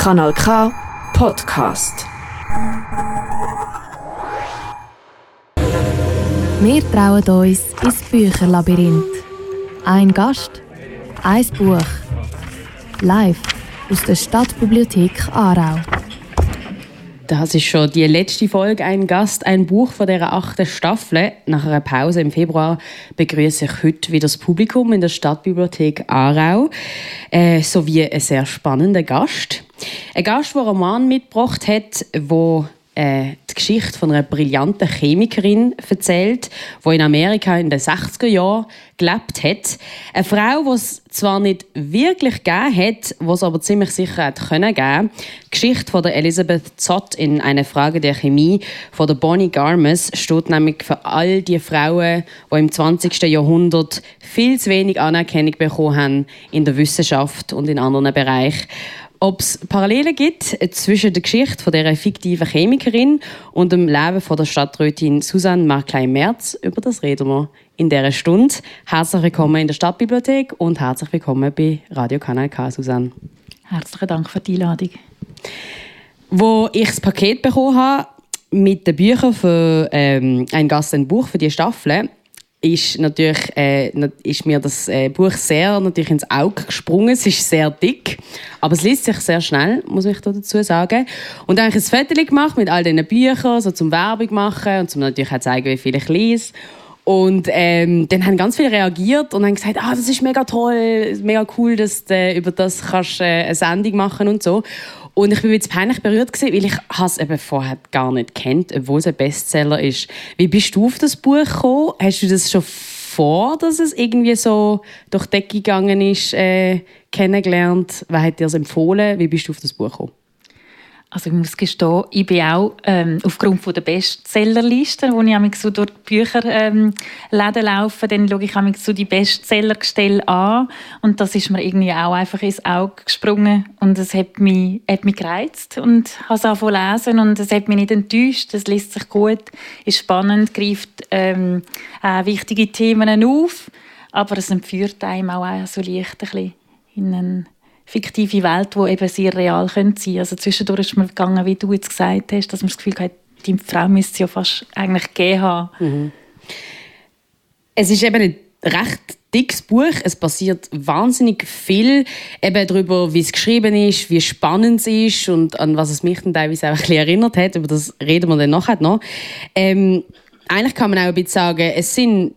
Kanal K Podcast. Wir trauen uns ins Bücherlabyrinth. Ein Gast, ein Buch. Live aus der Stadtbibliothek Aarau. Das ist schon die letzte Folge «Ein Gast, ein Buch» von dieser achten Staffel. Nach einer Pause im Februar begrüße ich heute wieder das Publikum in der Stadtbibliothek Aarau äh, sowie einen sehr spannenden Gast. Ein Gast, der einen Roman mitgebracht hat, wo äh, die Geschichte von einer brillanten Chemikerin erzählt, die in Amerika in den 60er Jahren gelebt hat. Eine Frau, die es zwar nicht wirklich gegeben hat, die es aber ziemlich sicher hat können geben. Die Geschichte von der Elizabeth Zott in «Eine Frage der Chemie» von der Bonnie Garmes steht nämlich für all die Frauen, die im 20. Jahrhundert viel zu wenig Anerkennung bekommen haben in der Wissenschaft und in anderen Bereichen ob es Parallelen gibt zwischen der Geschichte von dieser fiktiven Chemikerin und dem Leben von der Stadträtin Susanne Marklein-Merz. Über das reden wir in dieser Stunde. Herzlich willkommen in der Stadtbibliothek und herzlich willkommen bei Radio Kanal K, Susanne. Herzlichen Dank für die Einladung. Wo ich das Paket bekommen habe mit den Büchern für ähm, ein Gast, ein Buch für die Staffel, ist natürlich äh, ist mir das äh, Buch sehr natürlich ins Auge gesprungen. Es ist sehr dick, aber es liest sich sehr schnell, muss ich dazu sagen. Und dann habe ich ein Foto gemacht mit all diesen Büchern, so zum Werbung machen und zum natürlich auch zeigen, wie viel ich lese. Und ähm, dann haben ganz viele reagiert und haben gesagt, ah, das ist mega toll, mega cool, dass du über das kannst, äh, eine Sendung machen und so. Und ich war jetzt peinlich berührt, gewesen, weil ich es eben vorher gar nicht kennt, obwohl es ein Bestseller ist. Wie bist du auf das Buch gekommen? Hast du das schon vor, dass es irgendwie so durch die Decke gegangen ist, äh, kennengelernt? Wer hat dir das empfohlen? Wie bist du auf das Buch gekommen? Also ich muss gestehen, ich bin auch ähm, aufgrund von der Bestsellerliste, wo ich so durch die Bücherläden ähm, laufe, dann schaue ich so die Bestsellergestelle an. Und das ist mir irgendwie auch einfach ins Auge gesprungen. Und es hat mich, hat mich gereizt und habe es angefangen lesen. Und es hat mich nicht enttäuscht, es liest sich gut, ist spannend, greift ähm, auch wichtige Themen auf, aber es entführt einem auch so leicht ein bisschen in einen fiktive Welt, die eben sehr real sein können. Also zwischendurch ist mir gegangen, wie du jetzt gesagt hast, dass man das Gefühl hat, die Frau müsste es ja fast eigentlich gegeben haben. Mhm. Es ist eben ein recht dickes Buch. Es passiert wahnsinnig viel eben darüber, wie es geschrieben ist, wie spannend es ist und an was es mich dann teilweise auch ein bisschen erinnert hat. Über das reden wir dann nachher noch. Ähm, eigentlich kann man auch ein bisschen sagen, es sind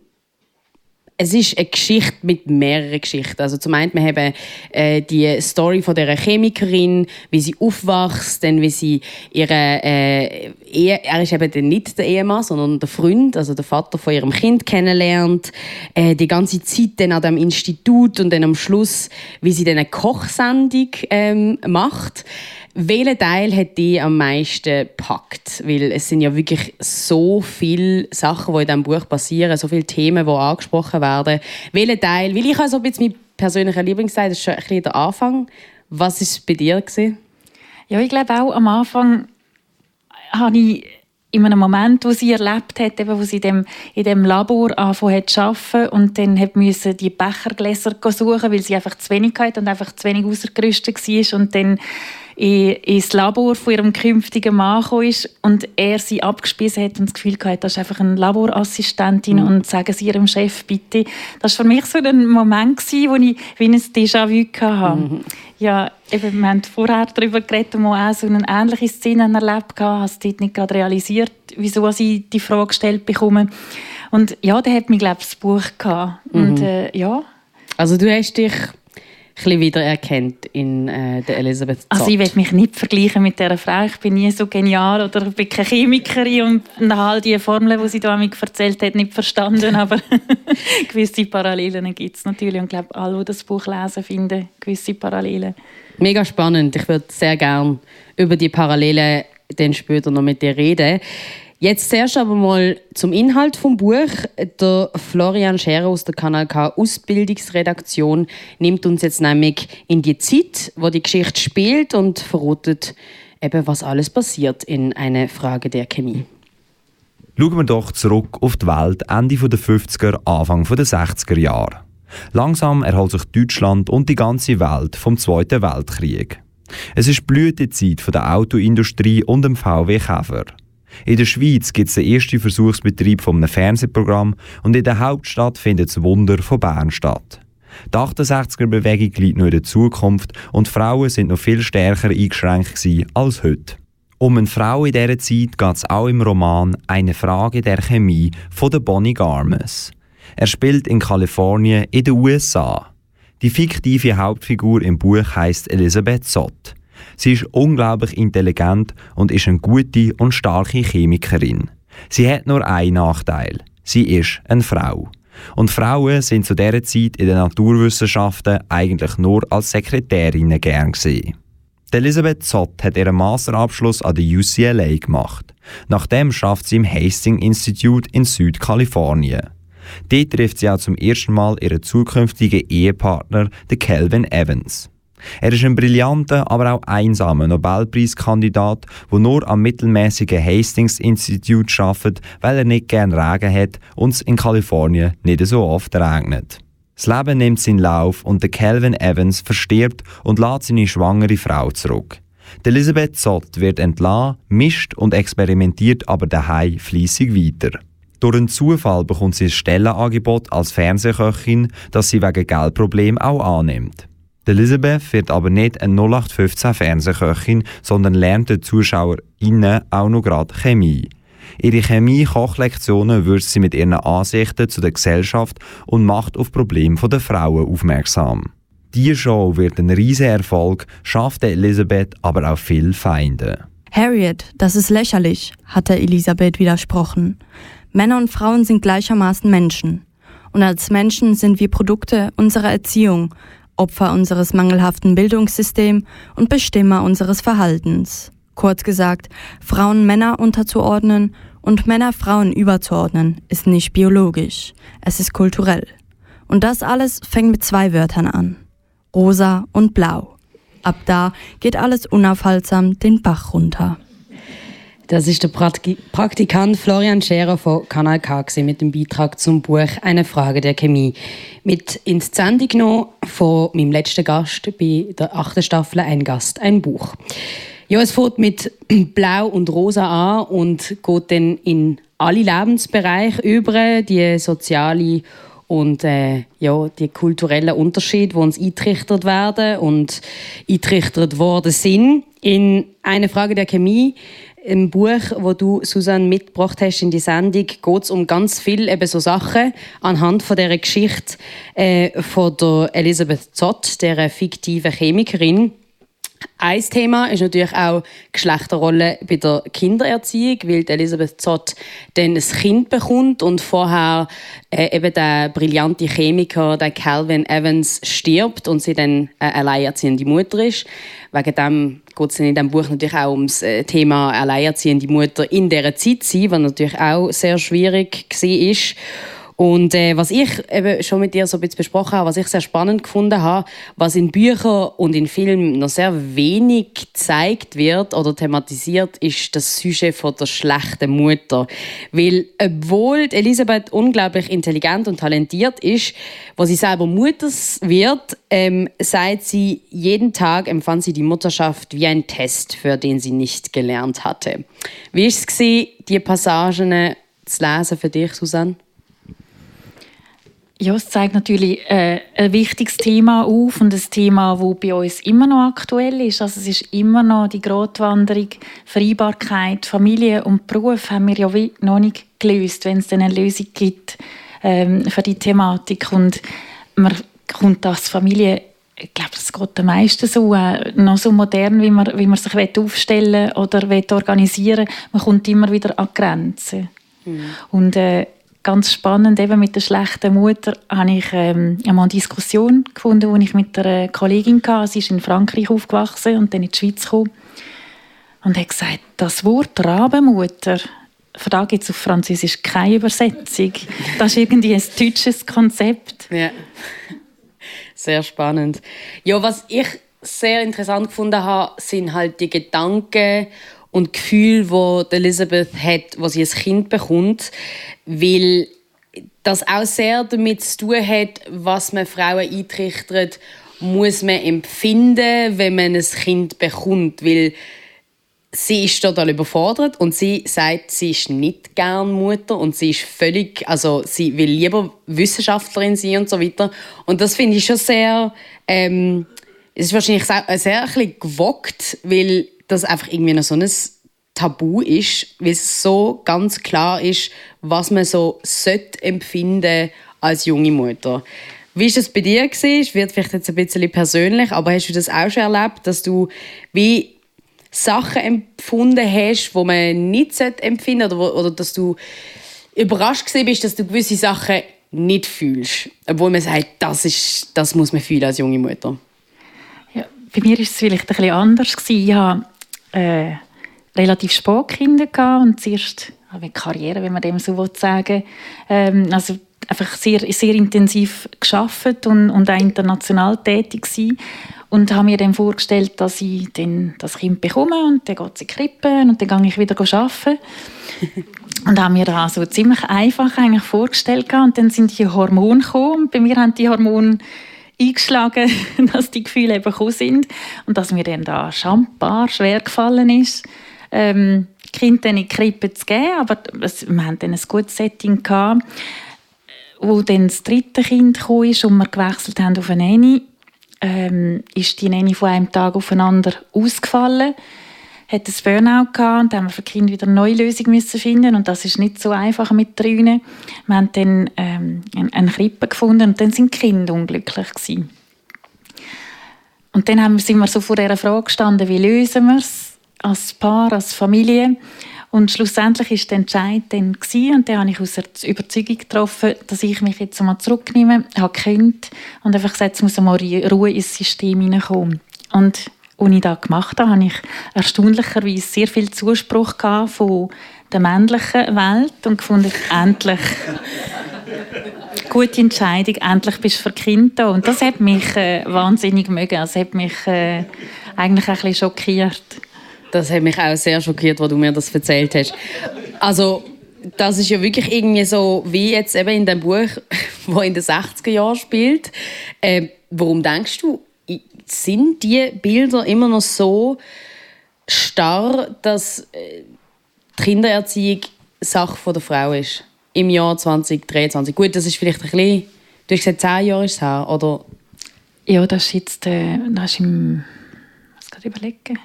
es ist eine Geschichte mit mehreren Geschichten. Also zum einen, wir haben äh, die Story von der Chemikerin, wie sie aufwächst, dann wie sie ihre äh, Ehe, er ist eben dann nicht der Ehemann, sondern der Freund, also der Vater von ihrem Kind kennenlernt, äh, die ganze Zeit dann an dem Institut und dann am Schluss, wie sie dann eine Kochsendung ähm, macht. Welcher Teil hat dich am meisten gepackt? Weil es sind ja wirklich so viele Sachen, die in diesem Buch passieren, so viele Themen, die angesprochen werden. Welcher Teil? Weil ich habe so ein bisschen mein persönlicher Lieblingsteil, das ist schon ein bisschen der Anfang. Was war es bei dir? Gewesen? Ja, ich glaube auch am Anfang habe ich in einem Moment, wo sie erlebt hat, eben, wo sie in dem, in dem Labor angefangen hat zu arbeiten und dann hat müssen die Bechergläser suchen, weil sie einfach zu wenig hatte und einfach zu wenig ausgerüstet war und dann ins Labor von ihrem künftigen Mann ist und er sie abgespielt hat und das Gefühl hatte, das ist einfach eine Laborassistentin mhm. und sagen Sie Ihrem Chef bitte. Das war für mich so ein Moment, wo ich wie ein Déjà-vu hatte. Mhm. Ja, eben, wir haben vorher darüber geredet, wo auch so eine ähnliche Szene erlebt haben. Ich habe dort nicht gerade realisiert, wieso ich die Frage gestellt bekomme. Und ja, da hat mich, glaube ich, das Buch gehabt. Und, mhm. äh, ja. Also du hast dich bisschen wiedererkennt in äh, der Elisabeth Zott. Also ich will mich nicht vergleichen mit dieser Frau. Ich bin nie so genial oder ich bin keine Chemikerin und habe all die Formeln, die sie da mir erzählt hat, nicht verstanden. Aber gewisse Parallelen gibt es natürlich. Und ich glaube, alle, die das Buch lesen, finden gewisse Parallelen. Mega spannend. Ich würde sehr gerne über die Parallelen dann später noch mit dir reden. Jetzt zuerst aber mal zum Inhalt vom Buch. Der Florian Scherer aus der Kanal K Ausbildungsredaktion nimmt uns jetzt nämlich in die Zeit, wo die Geschichte spielt und verrotet eben, was alles passiert in eine Frage der Chemie. Schauen wir doch zurück auf die Welt Ende der 50er, Anfang der 60er Jahre. Langsam erholt sich Deutschland und die ganze Welt vom Zweiten Weltkrieg. Es ist Blütezeit der Autoindustrie und dem VW Käfer. In der Schweiz gibt es den ersten Versuchsbetrieb von einem Fernsehprogramm und in der Hauptstadt findet das Wunder von Bern statt. Die 68er-Bewegung liegt noch in der Zukunft und Frauen sind noch viel stärker eingeschränkt als heute. Um eine Frau in dieser Zeit geht es auch im Roman Eine Frage der Chemie von der Bonnie Garmes. Er spielt in Kalifornien in den USA. Die fiktive Hauptfigur im Buch heißt Elisabeth Sott. Sie ist unglaublich intelligent und ist eine gute und starke Chemikerin. Sie hat nur einen Nachteil. Sie ist eine Frau. Und Frauen sind zu dieser Zeit in den Naturwissenschaften eigentlich nur als Sekretärinnen gern gesehen. Elisabeth Zott hat ihren Masterabschluss an der UCLA gemacht. Nachdem schafft sie im Hastings Institute in Südkalifornien. Dort trifft sie auch zum ersten Mal ihren zukünftigen Ehepartner, den Calvin Evans. Er ist ein brillanter, aber auch einsamer Nobelpreiskandidat, der nur am mittelmäßigen Hastings Institute arbeitet, weil er nicht gern Regen hat und es in Kalifornien nicht so oft regnet. Das Leben nimmt seinen Lauf und der Calvin Evans verstirbt und lässt seine schwangere Frau zurück. Die Elisabeth Zott wird entlassen, mischt und experimentiert aber daheim fließig weiter. Durch einen Zufall bekommt sie ein Stellenangebot als Fernsehköchin, das sie wegen Geldproblemen auch annimmt. Elizabeth wird aber nicht eine 0815 Fernsehköchin, sondern lernt den ZuschauerInnen auch noch gerade Chemie. Ihre Chemie-Kochlektionen würzt sie mit ihren Ansichten zu der Gesellschaft und macht auf Probleme der Frauen aufmerksam. Diese Show wird ein riesiger Erfolg, schafft Elisabeth aber auch viele Feinde. Harriet, das ist lächerlich, hatte Elisabeth widersprochen. Männer und Frauen sind gleichermaßen Menschen. Und als Menschen sind wir Produkte unserer Erziehung, Opfer unseres mangelhaften Bildungssystems und Bestimmer unseres Verhaltens. Kurz gesagt, Frauen Männer unterzuordnen und Männer Frauen überzuordnen, ist nicht biologisch, es ist kulturell. Und das alles fängt mit zwei Wörtern an. Rosa und Blau. Ab da geht alles unaufhaltsam den Bach runter. Das ist der Praktikant Florian Scherer von Kanal K mit dem Beitrag zum Buch Eine Frage der Chemie. Mit ins Sendung genommen von meinem letzten Gast bei der achten Staffel Ein Gast, ein Buch. Ja, es fängt mit Blau und Rosa an und geht dann in alle Lebensbereiche über, die soziale und äh, ja, die kulturellen Unterschiede, die uns eintrichtert werden und eintrichtert worden sind. In «Eine Frage der Chemie» im Buch, wo du Susanne mitgebracht hast in die Sendung, geht es um ganz viel eben so Sachen anhand von der Geschichte äh, von der Elisabeth Zott, der fiktiven Chemikerin. Ein Thema ist natürlich auch Geschlechterrolle bei der Kindererziehung, weil Elisabeth Zott dann ein Kind bekommt und vorher äh, eben der brillante Chemiker, der Calvin Evans, stirbt und sie dann eine alleinerziehende Mutter ist. Wegen dem geht es in diesem Buch natürlich auch ums äh, Thema alleinerziehende Mutter in dieser Zeit sein, was natürlich auch sehr schwierig war. Und äh, was ich eben schon mit dir so ein bisschen besprochen habe, was ich sehr spannend gefunden habe, was in Büchern und in Filmen noch sehr wenig gezeigt wird oder thematisiert, ist das Sujet von der schlechten Mutter. Weil obwohl Elisabeth unglaublich intelligent und talentiert ist, wo sie selber Mutter wird, ähm, sagt sie, jeden Tag empfand sie die Mutterschaft wie ein Test, für den sie nicht gelernt hatte. Wie war es, die Passagen zu lesen für dich, Susanne? Ja, es zeigt natürlich äh, ein wichtiges Thema auf und ein Thema, das bei uns immer noch aktuell ist. Also es ist immer noch die Grotwanderung, Vereinbarkeit, Familie und Beruf haben wir ja noch nicht gelöst, wenn es dann eine Lösung gibt ähm, für die Thematik. Und man kommt als Familie, ich glaube, es geht am meisten so, äh, noch so modern, wie man, wie man sich aufstellen oder organisieren will. Man kommt immer wieder an Grenzen. Mhm. Und äh, ganz spannend, eben mit der schlechten Mutter, habe ich ähm, einmal eine Diskussion gefunden, die ich mit einer Kollegin hatte. Sie ist in Frankreich aufgewachsen und dann in die Schweiz gekommen. Und hat gesagt, das Wort Rabenmutter, für da gibt es auf Französisch keine Übersetzung. Das ist irgendwie ein deutsches Konzept. Ja. Sehr spannend. Ja, was ich sehr interessant gefunden habe, sind halt die Gedanken und Gefühl, wo Elizabeth hat, was sie als Kind bekommt, weil das auch sehr damit zu tun hat, was man Frauen eintrichtert, muss man empfinden, wenn man ein Kind bekommt, weil sie ist total überfordert und sie sagt, sie ist nicht gern Mutter und sie ist völlig, also sie will lieber Wissenschaftlerin sein und so weiter. Und das finde ich schon sehr, ähm, es ist wahrscheinlich sehr, ein gewockt, weil das einfach irgendwie noch so ein Tabu ist, weil es so ganz klar ist, was man so sollte empfinden als junge Mutter. Wie ist das bei dir gewesen? Wird vielleicht jetzt ein bisschen persönlich, aber hast du das auch schon erlebt, dass du wie Sachen empfunden hast, wo man nicht empfinden sollte oder, oder dass du überrascht bist, dass du gewisse Sachen nicht fühlst, obwohl man sagt, das ist, das muss man fühlen als junge Mutter. Ja, bei mir war es vielleicht ein bisschen anders Ich hatte äh, relativ spät Kinder und zuerst eine Karriere, wenn man dem so sagen ähm, also einfach sehr, sehr intensiv geschafft und, und auch international tätig gewesen und habe mir dann vorgestellt, dass ich dann das Kind bekomme und dann geht sie krippen und dann gehe ich wieder arbeiten. und habe mir das so ziemlich einfach eigentlich vorgestellt und dann sind die Hormone gekommen und bei mir haben die Hormone eingeschlagen, dass die Gefühle eben gekommen sind. Und dass mir dann da schambar schwer gefallen ist, ähm, Kind in die Krippe zu geben, aber wir hatten dann ein gutes Setting gehabt, wo dann das dritte Kind kam und wir gewechselt haben auf eine Nanny. Ähm, ist die Nanny von einem Tag auf den anderen ausgefallen, hat ein Burnout gehabt und haben wir für die Kinder wieder eine neue Lösung müssen finden und das ist nicht so einfach mit drinnen. Wir haben dann ähm, eine Krippe gefunden und dann sind die Kinder unglücklich gewesen. Und dann haben, sind wir so vor dieser Frage gestanden, wie lösen wir es als Paar, als Familie? Und schlussendlich war der Entscheid dann gewesen, und dann habe ich aus der Überzeugung getroffen, dass ich mich jetzt einmal zurücknehme, habe gekündigt und einfach gesagt, es muss einmal Ruhe ins System hineinkommen. Und als ich das gemacht habe, hatte ich erstaunlicherweise sehr viel Zuspruch von der männlichen Welt und gefunden, endlich gute Entscheidung, endlich bist du für Kind da. Und das hat mich äh, wahnsinnig mögen. Das hat mich äh, eigentlich ein bisschen schockiert. Das hat mich auch sehr schockiert, als du mir das erzählt hast. Also, das ist ja wirklich irgendwie so, wie jetzt eben in dem Buch, wo in den 60er Jahren spielt. Äh, warum denkst du, sind die Bilder immer noch so starr, dass äh, die Kindererziehung Sache der Frau ist? Im Jahr 2023. Gut, das ist vielleicht ein bisschen, du hast gesagt, zehn Jahre ist es her, oder? Ja, das ist jetzt, äh, das ist im, was kann überlegen?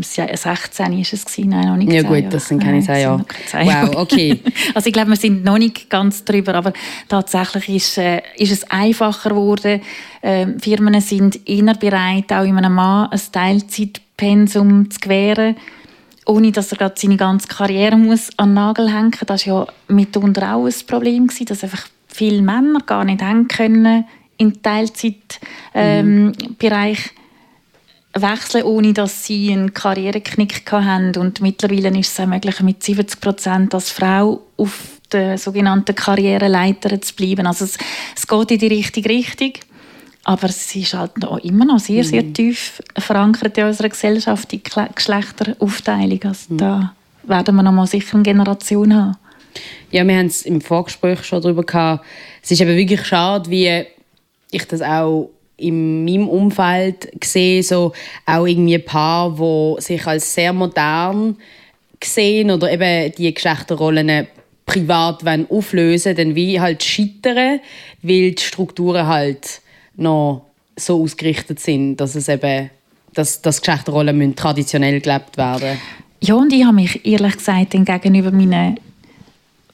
16 war es, nein, noch nicht Ja gut, das sind keine zehn Jahre. Wow, okay. also ich glaube, wir sind noch nicht ganz drüber, aber tatsächlich ist, äh, ist es einfacher geworden. Äh, Firmen sind eher bereit, auch in einem Mann ein Teilzeitpensum zu gewähren, ohne dass er gerade seine ganze Karriere muss an den Nagel hängen muss. Das war ja mitunter auch ein Problem, gewesen, dass einfach viele Männer gar nicht hängen können im Teilzeitbereich. Ähm, mhm wechseln, ohne dass sie einen Karriereknick hatten. Und mittlerweile ist es auch möglich, mit 70 Prozent als Frau auf der sogenannten Karriereleiter zu bleiben. Also es, es geht in die richtige Richtung. Aber es ist halt noch immer noch sehr, sehr mhm. tief verankert in unserer Gesellschaft, die Geschlechteraufteilung. Also mhm. Da werden wir noch mal sicher eine Generation haben. Ja, wir haben es im Vorgespräch schon darüber gehabt. Es ist eben wirklich schade, wie ich das auch in meinem Umfeld gesehen, so auch irgendwie ein Paar, die sich als sehr modern sehen oder eben die Geschlechterrollen privat auflösen dann wie halt scheitern, weil die Strukturen halt noch so ausgerichtet sind, dass es eben dass, dass Geschlechterrollen traditionell gelebt werden. Ja, und ich habe mich ehrlich gesagt gegenüber meinen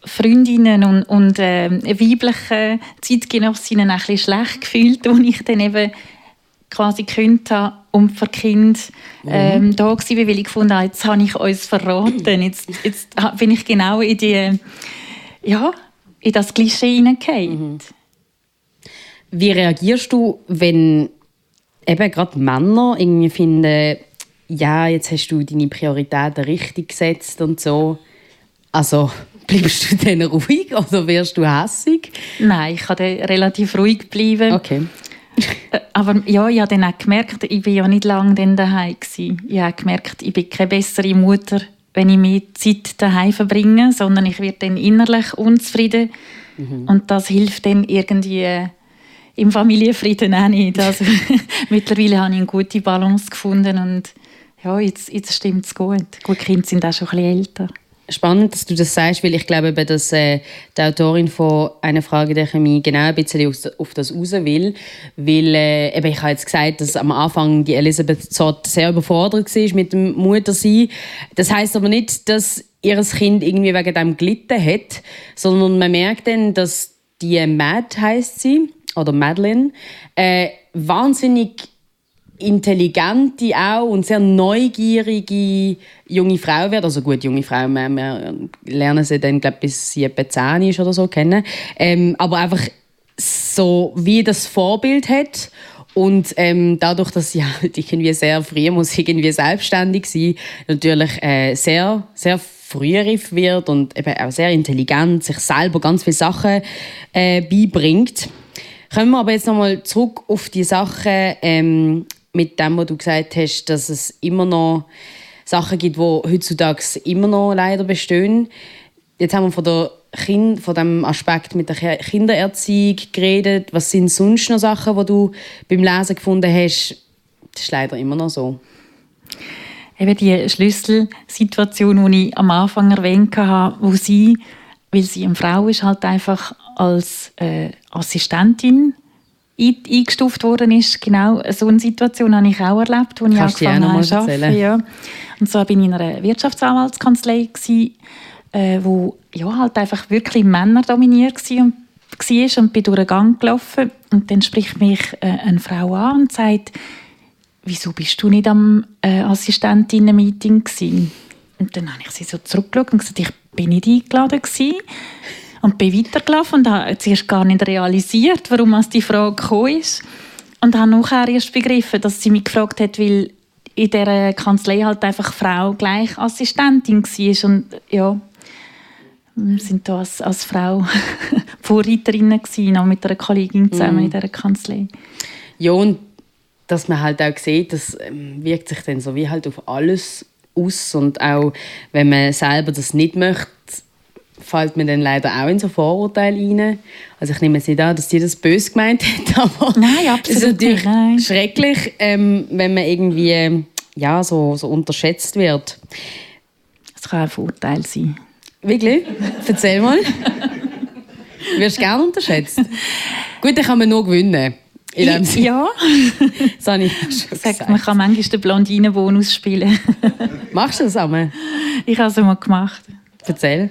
Freundinnen und, und äh, weiblichen Zeitgenossinnen ein bisschen schlecht gefühlt, als ich dann eben quasi gekündigt habe und für Kind ähm, mhm. da war, weil ich gefunden habe, jetzt habe ich uns verraten. Jetzt, jetzt bin ich genau in, die, ja, in das Klischee hineingefallen. Mhm. Wie reagierst du, wenn eben gerade Männer irgendwie finden, ja, jetzt hast du deine Prioritäten richtig gesetzt und so? Also Bleibst du dann ruhig oder wirst du hässig? Nein, ich kann relativ ruhig bleiben. Okay. Äh, aber ja, ich habe dann auch gemerkt, ich war ja nicht lange dann daheim. Gewesen. Ich habe gemerkt, ich bin keine bessere Mutter, wenn ich mehr Zeit daheim verbringe, sondern ich werde dann innerlich unzufrieden. Mhm. Und das hilft dann irgendwie, im Familienfrieden auch nicht. Also, mittlerweile habe ich eine gute Balance gefunden und ja, jetzt, jetzt stimmt es gut. Gut, die Kinder sind auch schon ein bisschen älter spannend, dass du das sagst, weil ich glaube, dass äh, die Autorin von «Eine Frage der Chemie» genau ein bisschen auf, das raus will. Weil, äh, eben, ich habe jetzt gesagt, dass am Anfang die Elisabeth Zott sehr überfordert war mit dem Muttersein. Das heißt aber nicht, dass ihr Kind irgendwie wegen dem gelitten hat, sondern man merkt dann, dass die Mad heißt sie, oder Madeline, äh, wahnsinnig intelligente auch und sehr neugierige junge Frau wird. Also gut, junge Frau, wir, wir lernen sie dann, glaube bis sie etwa 10 ist oder so kennen. Ähm, aber einfach so, wie das Vorbild hat und ähm, dadurch, dass sie halt irgendwie sehr früh muss irgendwie selbstständig sein, natürlich äh, sehr, sehr frühreif wird und eben auch sehr intelligent, sich selber ganz viele Sachen äh, beibringt. Kommen wir aber jetzt nochmal zurück auf die Sachen, ähm, mit dem, was du gesagt hast, dass es immer noch Sachen gibt, die heutzutage immer noch leider bestehen. Jetzt haben wir von, der kind, von dem Aspekt mit der Kindererziehung geredet. Was sind sonst noch Sachen, die du beim Lesen gefunden hast? Das ist leider immer noch so. Eben die Schlüsselsituation, die ich am Anfang erwähnt habe, wo sie, weil sie eine Frau ist, halt einfach als äh, Assistentin eingestuft worden ist. Genau so eine Situation habe ich auch erlebt, als ich Kannst angefangen habe zu arbeiten. Ja. Und so war ich in einer Wirtschaftsanwaltskanzlei, gewesen, äh, wo ja, halt einfach wirklich Männer dominiert war und, war und bin durch den Gang gelaufen. Und dann spricht mich äh, eine Frau an und sagt, wieso bist du nicht am äh, Assistentinnen-Meeting Und dann habe ich sie so zurückgeschaut und gesagt, ich bin nicht eingeladen gewesen. Und bin weitergelaufen und habe zuerst gar nicht realisiert, warum es die Frage gekommen ist. Und habe nachher erst begriffen, dass sie mich gefragt hat, weil in dieser Kanzlei halt einfach Frau gleich Assistentin war. Und ja, wir sind da als, als Frau Vorreiterinnen gewesen, auch mit einer Kollegin zusammen mm. in dieser Kanzlei. Ja, und dass man halt auch sieht, das ähm, wirkt sich dann so wie halt auf alles aus und auch wenn man selber das nicht möchte, fällt mir dann leider auch in so Vorurteile rein. Also ich nehme es nicht an, dass die das böse gemeint hat, aber Nein, absolut es ist natürlich nein. schrecklich, ähm, wenn man irgendwie ja, so, so unterschätzt wird. Das kann ein Vorteil sein. Wirklich? Erzähl mal. du wirst gerne unterschätzt. Gut, dann kann man nur gewinnen. In dem Sinne. Ja. das habe ich schon Sagt, man kann manchmal den Blondinenbonus spielen. Machst du das einmal? Ich habe es mal gemacht. Erzähl.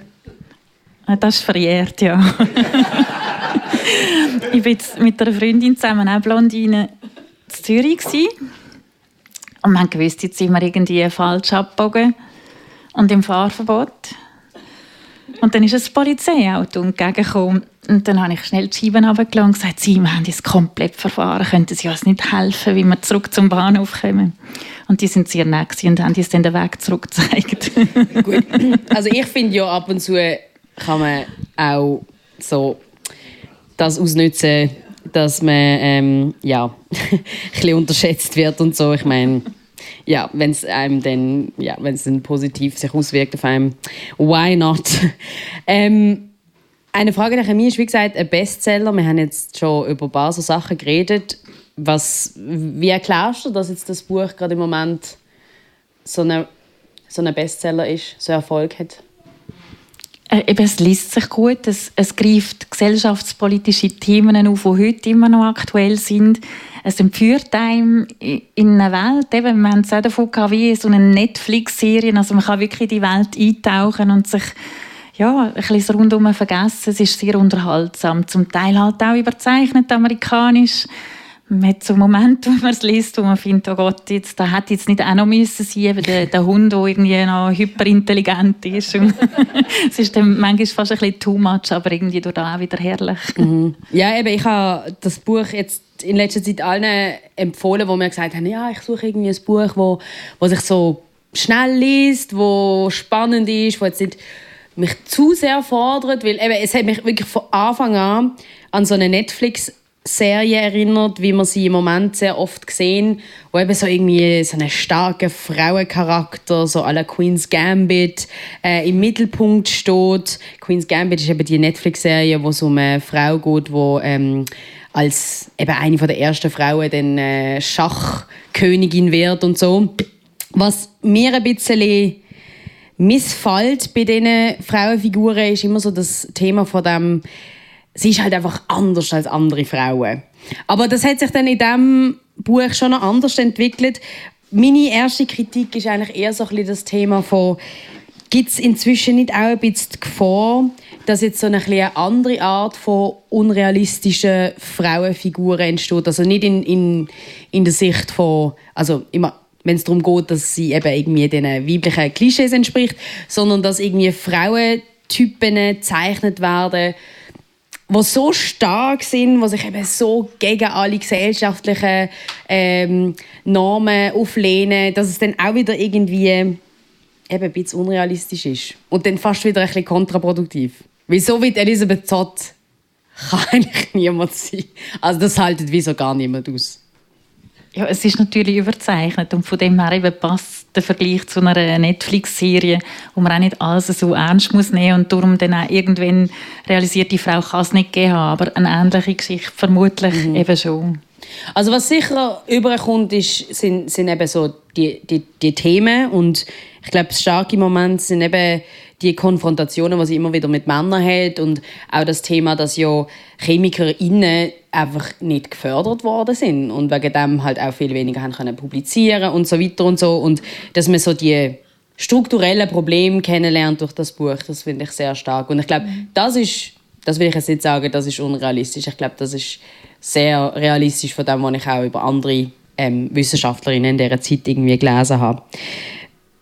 Ah, das ist verjährt, ja. ich war mit einer Freundin zusammen, auch Blondine, in Zürich. Und wir wussten, jetzt sind wir irgendwie falsch abgebogen und im Fahrverbot. Und dann ist ein Polizeiauto entgegengekommen. Und dann habe ich schnell die Scheiben runtergelassen und gesagt, Sie, wir haben uns komplett verfahren. Könnten Sie uns nicht helfen, wie wir zurück zum Bahnhof kommen? Und die sind sehr nett und haben uns dann den Weg zurückgezeigt. Gut. Also ich finde ja ab und zu kann man auch so das ausnutzen, dass man ähm, ja, ein bisschen unterschätzt wird und so. Ich meine, ja, wenn es einem dann, ja, wenn es positiv sich auswirkt auf einem, why not? ähm, eine Frage der Chemie ist, wie gesagt, ein Bestseller. Wir haben jetzt schon über ein paar so Sachen geredet. Was, wie erklärst du, dass jetzt das Buch gerade im Moment so ein so Bestseller ist, so Erfolg hat? Äh, eben, es liest sich gut, es, es greift gesellschaftspolitische Themen auf, die heute immer noch aktuell sind. Es entführt einem in eine Welt, eben, wir haben es auch davon gehabt, wie so eine Netflix-Serie, also man kann wirklich in die Welt eintauchen und sich ja, ein bisschen rundum vergessen. Es ist sehr unterhaltsam, zum Teil halt auch überzeichnet amerikanisch man hat so Momente, wo man es liest, wo man findet, oh Gott, jetzt, da hätte jetzt nicht auch noch müssen sein, der, der Hund, der irgendwie noch hyperintelligent ist. es ist dann manchmal fast ein bisschen too much, aber irgendwie durch auch wieder herrlich. Mhm. Ja, eben, ich habe das Buch jetzt in letzter Zeit allen empfohlen, wo mir gesagt haben, ja, ich suche irgendwie ein Buch, wo, wo sich so schnell liest, wo spannend ist, wo jetzt nicht mich zu sehr fordert, weil eben, es hat mich wirklich von Anfang an an so eine Netflix Serie erinnert, wie man sie im Moment sehr oft sehen, wo eben so irgendwie so einen starken Frauencharakter, so la Queen's Gambit, äh, im Mittelpunkt steht. Queen's Gambit ist eben die Netflix-Serie, wo es um eine Frau geht, die ähm, als eben eine der ersten Frauen dann äh, Schachkönigin wird und so. Was mir ein bisschen missfällt bei diesen Frauenfiguren ist immer so das Thema von dem, sie ist halt einfach anders als andere Frauen. Aber das hat sich dann in diesem Buch schon noch anders entwickelt. Meine erste Kritik ist eigentlich eher so ein bisschen das Thema von, gibt es inzwischen nicht auch ein bisschen die Gefahr, dass jetzt so eine, eine andere Art von unrealistischen Frauenfiguren entsteht? Also nicht in, in, in der Sicht von, also immer wenn es darum geht, dass sie eben irgendwie den weiblichen Klischees entspricht, sondern dass irgendwie Frauentypen gezeichnet werden, die so stark sind, die sich eben so gegen alle gesellschaftlichen ähm, Normen auflehnen, dass es dann auch wieder irgendwie eben ein bisschen unrealistisch ist. Und dann fast wieder ein bisschen kontraproduktiv. Weil so wie Elisabeth Zott kann eigentlich niemand sein. Also das haltet wieso gar niemand aus. Ja, es ist natürlich überzeichnet und von dem her eben passt der Vergleich zu einer Netflix-Serie, wo man auch nicht alles so ernst muss nehmen und darum dann auch irgendwann realisiert, die Frau kann es nicht geben aber eine ähnliche Geschichte vermutlich mhm. eben schon. Also was sicher überkommt, ist, sind, sind eben so die, die, die Themen und ich glaube, starke Momente sind eben die Konfrontationen, die sie immer wieder mit Männern hat und auch das Thema, dass ja ChemikerInnen einfach nicht gefördert worden sind und wegen dem halt auch viel weniger haben können publizieren und so weiter und so. Und dass man so die strukturellen Probleme kennenlernt durch das Buch, das finde ich sehr stark. Und ich glaube, das ist, das will ich jetzt nicht sagen, das ist unrealistisch, ich glaube, das ist sehr realistisch von dem, was ich auch über andere ähm, Wissenschaftlerinnen in dieser Zeit irgendwie gelesen habe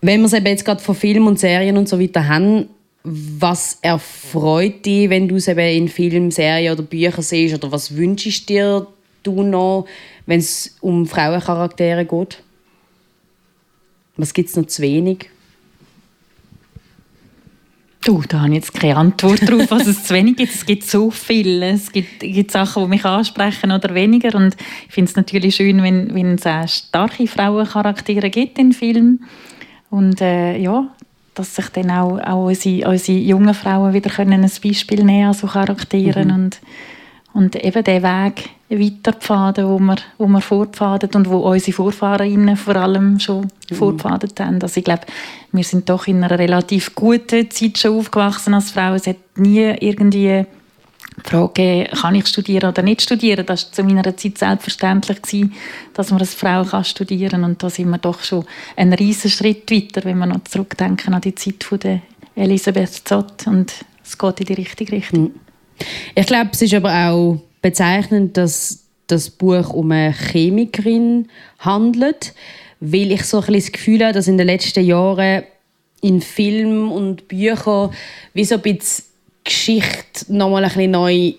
wenn wir es jetzt gerade von Filmen und Serien und so weiter haben, was erfreut dich, wenn du es eben in Filmen, Serien oder Büchern siehst? Oder was wünschst dir du noch, wenn es um Frauencharaktere geht? Was gibt es noch zu wenig? Du, da habe ich jetzt keine Antwort darauf, was es zu wenig gibt. Es gibt so viel. Es gibt, gibt Sachen, die mich ansprechen oder weniger. Und ich finde es natürlich schön, wenn, wenn es auch starke Frauencharaktere gibt in Filmen. Und äh, ja, dass sich dann auch, auch unsere, unsere jungen Frauen wieder können ein Beispiel nehmen an so Charakteren mhm. und, und eben den Weg weiterpfaden, wo wir, wo wir fortpfaden und wo unsere Vorfahrerinnen vor allem schon mhm. fortpfadet haben. Also ich glaube, wir sind doch in einer relativ guten Zeit schon aufgewachsen als Frauen. Es hat nie irgendwie die Frage, kann ich studieren oder nicht studieren, das war zu meiner Zeit selbstverständlich, gewesen, dass man als Frau kann studieren kann. Und da sind wir doch schon einen riesen Schritt weiter, wenn wir noch zurückdenken an die Zeit von der Elisabeth Zott. Und es geht in die richtige Richtung. Hm. Ich glaube, es ist aber auch bezeichnend, dass das Buch um eine Chemikerin handelt, weil ich so ein das Gefühl habe, dass in den letzten Jahren in Filmen und Büchern wie so ein bisschen Geschichte nochmal ein bisschen neu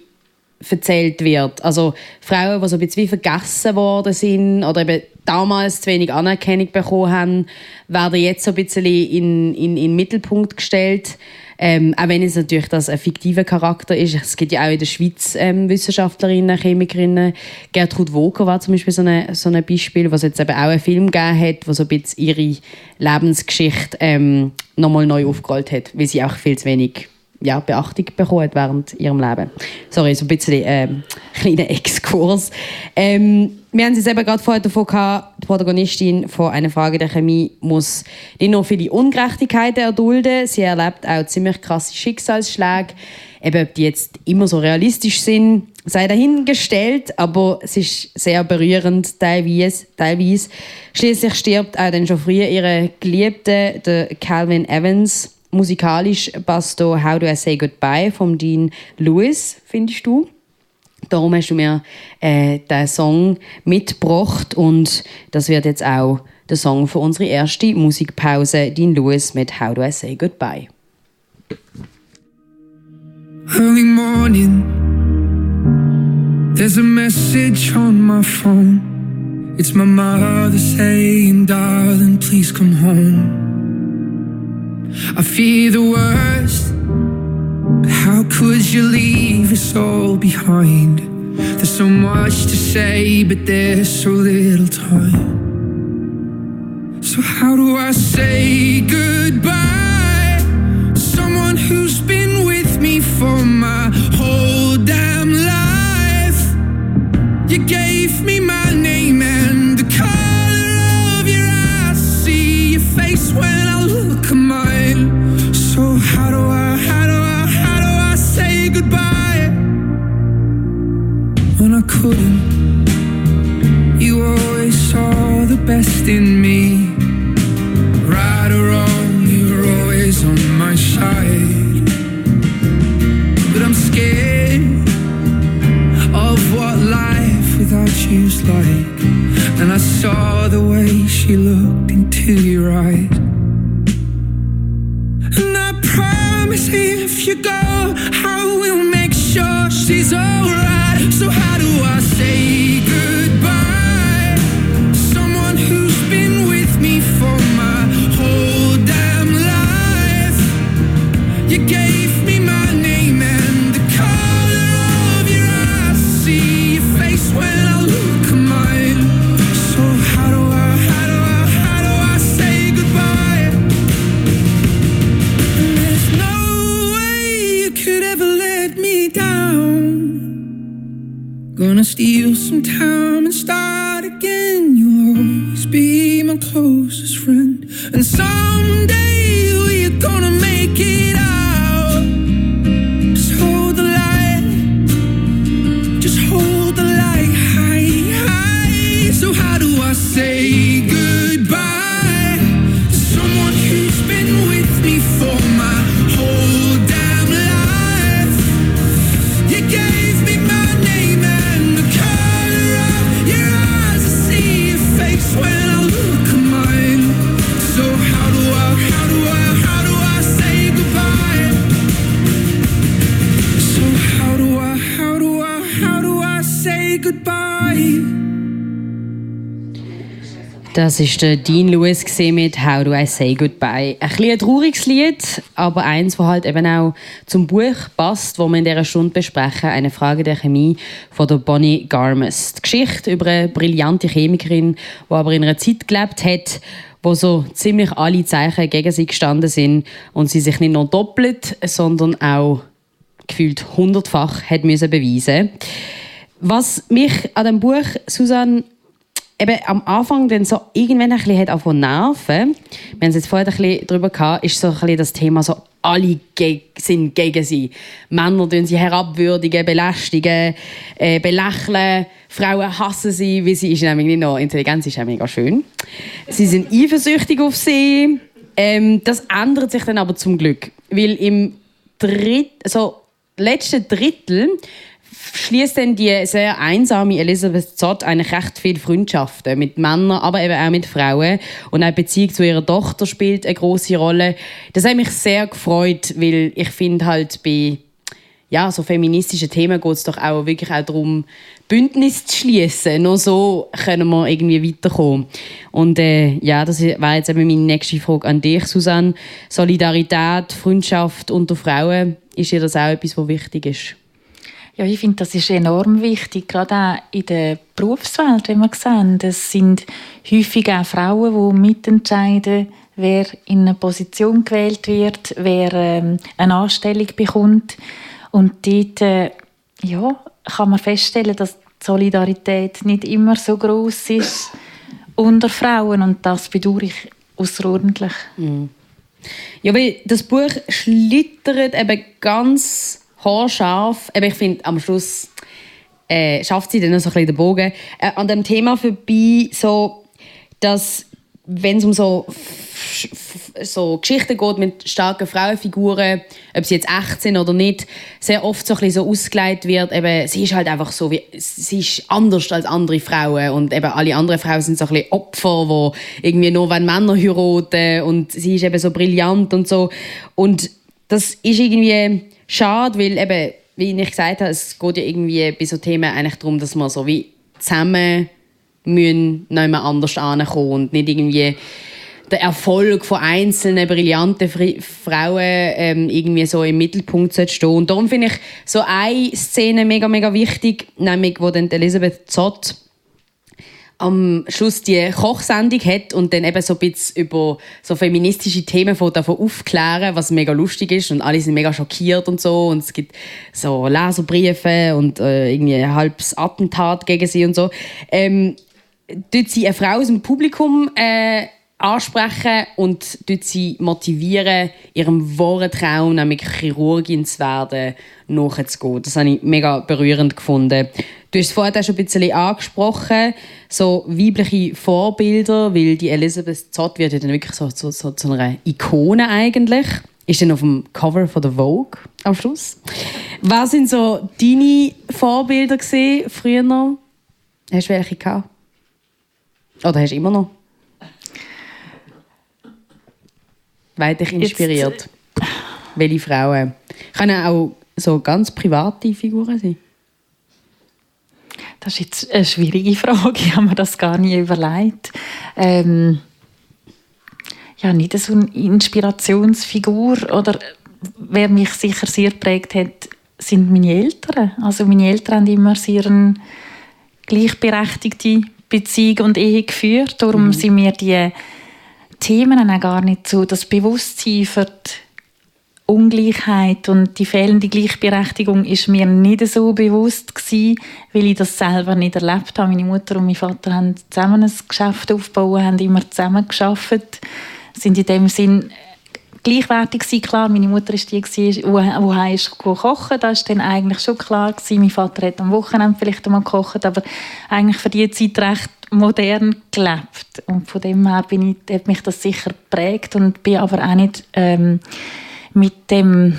erzählt wird. Also Frauen, die so ein bisschen vergessen worden sind oder eben damals zu wenig Anerkennung bekommen haben, werden jetzt so ein bisschen in, in, in den Mittelpunkt gestellt. Ähm, auch wenn es natürlich das ein fiktiver Charakter ist. Es gibt ja auch in der Schweiz ähm, Wissenschaftlerinnen, Chemikerinnen. Gertrud Woker war zum Beispiel so, eine, so ein Beispiel, was jetzt eben auch einen Film gegeben hat, wo so ein bisschen ihre Lebensgeschichte ähm, nochmal neu aufgerollt hat, weil sie auch viel zu wenig ja, Beachtung bekommen während ihrem Leben. Sorry, so ein bisschen ähm, kleiner Exkurs. Ähm, wir haben es eben gerade vorher davon gehabt, die Protagonistin von einer Frage der Chemie muss nicht nur viele Ungerechtigkeiten erdulden, sie erlebt auch ziemlich krasse Schicksalsschläge. Eben, ob die jetzt immer so realistisch sind, sei dahingestellt, aber es ist sehr berührend teilweise. teilweise. Schließlich stirbt auch dann schon früher ihre Geliebte, der Calvin Evans musikalisch passt da How Do I Say Goodbye von Dean Lewis, findest du? Darum hast du mir äh, den Song mitgebracht und das wird jetzt auch der Song für unsere erste Musikpause, Dean Lewis mit How Do I Say Goodbye. Early morning, there's a message on my phone. It's my mother saying, darling, please come home. I fear the worst. But how could you leave us all behind? There's so much to say, but there's so little time. So, how do I say goodbye? Someone who's been with me for my whole damn couldn't. You always saw the best in me. Right or wrong, you were always on my side. But I'm scared of what life without you's like. And I saw the way she looked into your eyes. And I promise if you go, I will make sure she's alright. So how do I say time and start again. You'll always be my closest friend. Das ist der Dean Lewis mit How Do I Say Goodbye. Ein bisschen ein trauriges Lied, aber eins, das halt eben auch zum Buch passt, wo wir in dieser Stunde besprechen. Eine Frage der Chemie von der Bonnie Garmes. Die Geschichte über eine brillante Chemikerin, die aber in einer Zeit gelebt hat, wo so ziemlich alle Zeichen gegen sie gestanden sind und sie sich nicht nur doppelt, sondern auch gefühlt hundertfach hat müssen beweisen. Was mich an dem Buch Susanne eben am Anfang dann so irgendwann ein bisschen hat angefangen nerven, wir haben es jetzt vorher ein bisschen darüber gehabt, ist so ein bisschen das Thema so, alle sind gegen sie. Männer tun sie herabwürdigen, belästigen, äh, belächeln. Frauen hassen sie, weil sie ist nämlich nicht noch intelligent, sie ist auch mega schön. Sie sind eifersüchtig auf sie. Ähm, das ändert sich dann aber zum Glück, weil im Dritt, so letzten Drittel schließt dann die sehr einsame Elizabeth Zott eigentlich recht viele Freundschaften mit Männern, aber eben auch mit Frauen. Und auch Beziehung zu ihrer Tochter spielt eine große Rolle. Das hat mich sehr gefreut, weil ich finde halt bei ja, so feministischen Themen geht es doch auch wirklich auch darum, Bündnis zu schließen. Nur so können wir irgendwie weiterkommen. Und äh, ja, das wäre jetzt eben meine nächste Frage an dich, Susanne. Solidarität, Freundschaft unter Frauen, ist dir das auch etwas, was wichtig ist? Ja, ich finde, das ist enorm wichtig, gerade auch in der Berufswelt, wenn wir sehen. Das sind häufig auch Frauen, die mitentscheiden, wer in eine Position gewählt wird, wer ähm, eine Anstellung bekommt. Und dort äh, ja, kann man feststellen, dass die Solidarität nicht immer so groß ist unter Frauen und das bedauere ich außerordentlich. Mhm. Ja, weil das Buch schlittert eben ganz haarscharf. Aber ich finde, am Schluss äh, schafft sie dann noch so ein bisschen den Bogen. Äh, an dem Thema vorbei, so, dass wenn es um so, so Geschichten geht mit starken Frauenfiguren, ob sie jetzt echt sind oder nicht, sehr oft so so ausgelegt wird, eben, sie ist halt einfach so, wie, sie ist anders als andere Frauen und eben alle anderen Frauen sind so ein bisschen Opfer, die irgendwie nur wenn Männer heiraten und sie ist eben so brillant und so und das ist irgendwie schade, weil eben, wie ich gesagt habe, es geht ja irgendwie bei so Themen eigentlich darum, dass man so wie zusammen müssen noch jemand anders ankommen und nicht irgendwie der Erfolg von einzelnen brillanten Frauen ähm, irgendwie so im Mittelpunkt stehen. Und darum finde ich so eine Szene mega, mega wichtig, nämlich wo dann Elisabeth Zott am Schluss die Kochsendung hat und dann eben so ein bisschen über so feministische Themen von davon aufklären, was mega lustig ist und alle sind mega schockiert und so und es gibt so Leserbriefe und äh, irgendwie ein halbes Attentat gegen sie und so. Ähm, dort sie eine Frau aus dem Publikum äh, ansprechen und dort sie motivieren, ihrem wahren Traum, nämlich Chirurgin zu werden, nachzugehen. Das habe ich mega berührend gefunden. Du hast es auch schon ein bisschen angesprochen, so weibliche Vorbilder, weil die Elisabeth Zott wird ja dann wirklich so, so, so zu einer Ikone eigentlich. Ist dann auf dem Cover von der Vogue am Schluss. Was sind so deine Vorbilder gesehen früher noch? Hast du welche gehabt? Oder hast du immer noch? Wer hat dich inspiriert? Jetzt, welche Frauen? Können auch so ganz private Figuren sein. Das ist jetzt eine schwierige Frage. Ich habe mir das gar nie überlegt. Ähm, ja, nicht so eine Inspirationsfigur oder wer mich sicher sehr geprägt hat, sind meine Eltern. Also meine Eltern haben immer sehr eine gleichberechtigte Beziehung und Ehe geführt. Darum mhm. sind mir die Themen auch gar nicht so das Bewusstsein für die Ungleichheit und die fehlende Gleichberechtigung ist mir nicht so bewusst gewesen, weil ich das selber nicht erlebt habe. Meine Mutter und mein Vater haben zusammen ein Geschäft aufgebaut, haben immer zusammen geschafft, sind in dem Sinn gleichwertig gewesen. Klar, meine Mutter ist die, die woher ist kochen. Das ist dann eigentlich schon klar gewesen. Mein Vater hat am Wochenende vielleicht einmal gekocht, aber eigentlich für die Zeit recht modern gelebt. Und von dem her bin ich, hat mich das sicher geprägt und bin aber auch nicht ähm, mit dem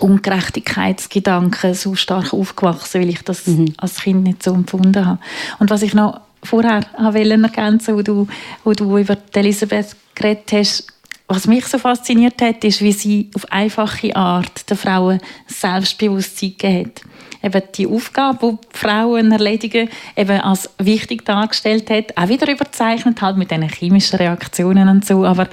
Ungerechtigkeitsgedanken so stark aufgewachsen, weil ich das mhm. als Kind nicht so empfunden habe. Und was ich noch vorher ergänzen wo du, wo du über Elisabeth geredet hast, was mich so fasziniert hat, ist, wie sie auf einfache Art den Frauen Selbstbewusstsein gegeben hat. Eben die Aufgabe, die Frauen erledigen, eben als wichtig dargestellt hat, auch wieder überzeichnet, halt mit diesen chemischen Reaktionen und so, aber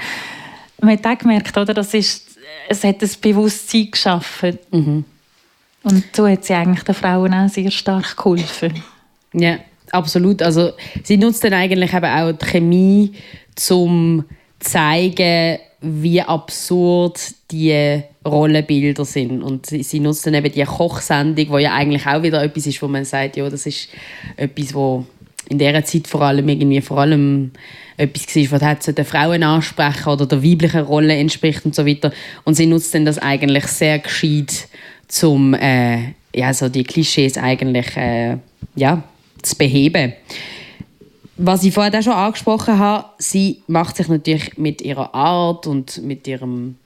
man hat auch gemerkt, oder, das ist es hat ein Bewusstsein geschaffen. Mhm. Und so hat sie eigentlich den Frauen auch sehr stark geholfen. Ja, absolut. Also sie nutzt dann eigentlich eben auch die Chemie, um zu zeigen, wie absurd die Rollenbilder sind. Und sie, sie nutzt dann eben die Kochsendung, wo ja eigentlich auch wieder etwas ist, wo man sagt, ja, das ist etwas, wo in dieser Zeit vor allem irgendwie vor allem etwas war, was den Frauen ansprechen oder der weiblichen Rolle entspricht und so weiter. Und sie nutzt dann das eigentlich sehr gescheit, um äh, ja, so die Klischees eigentlich äh, ja, zu beheben. Was ich vorher auch schon angesprochen habe, sie macht sich natürlich mit ihrer Art und mit ihrem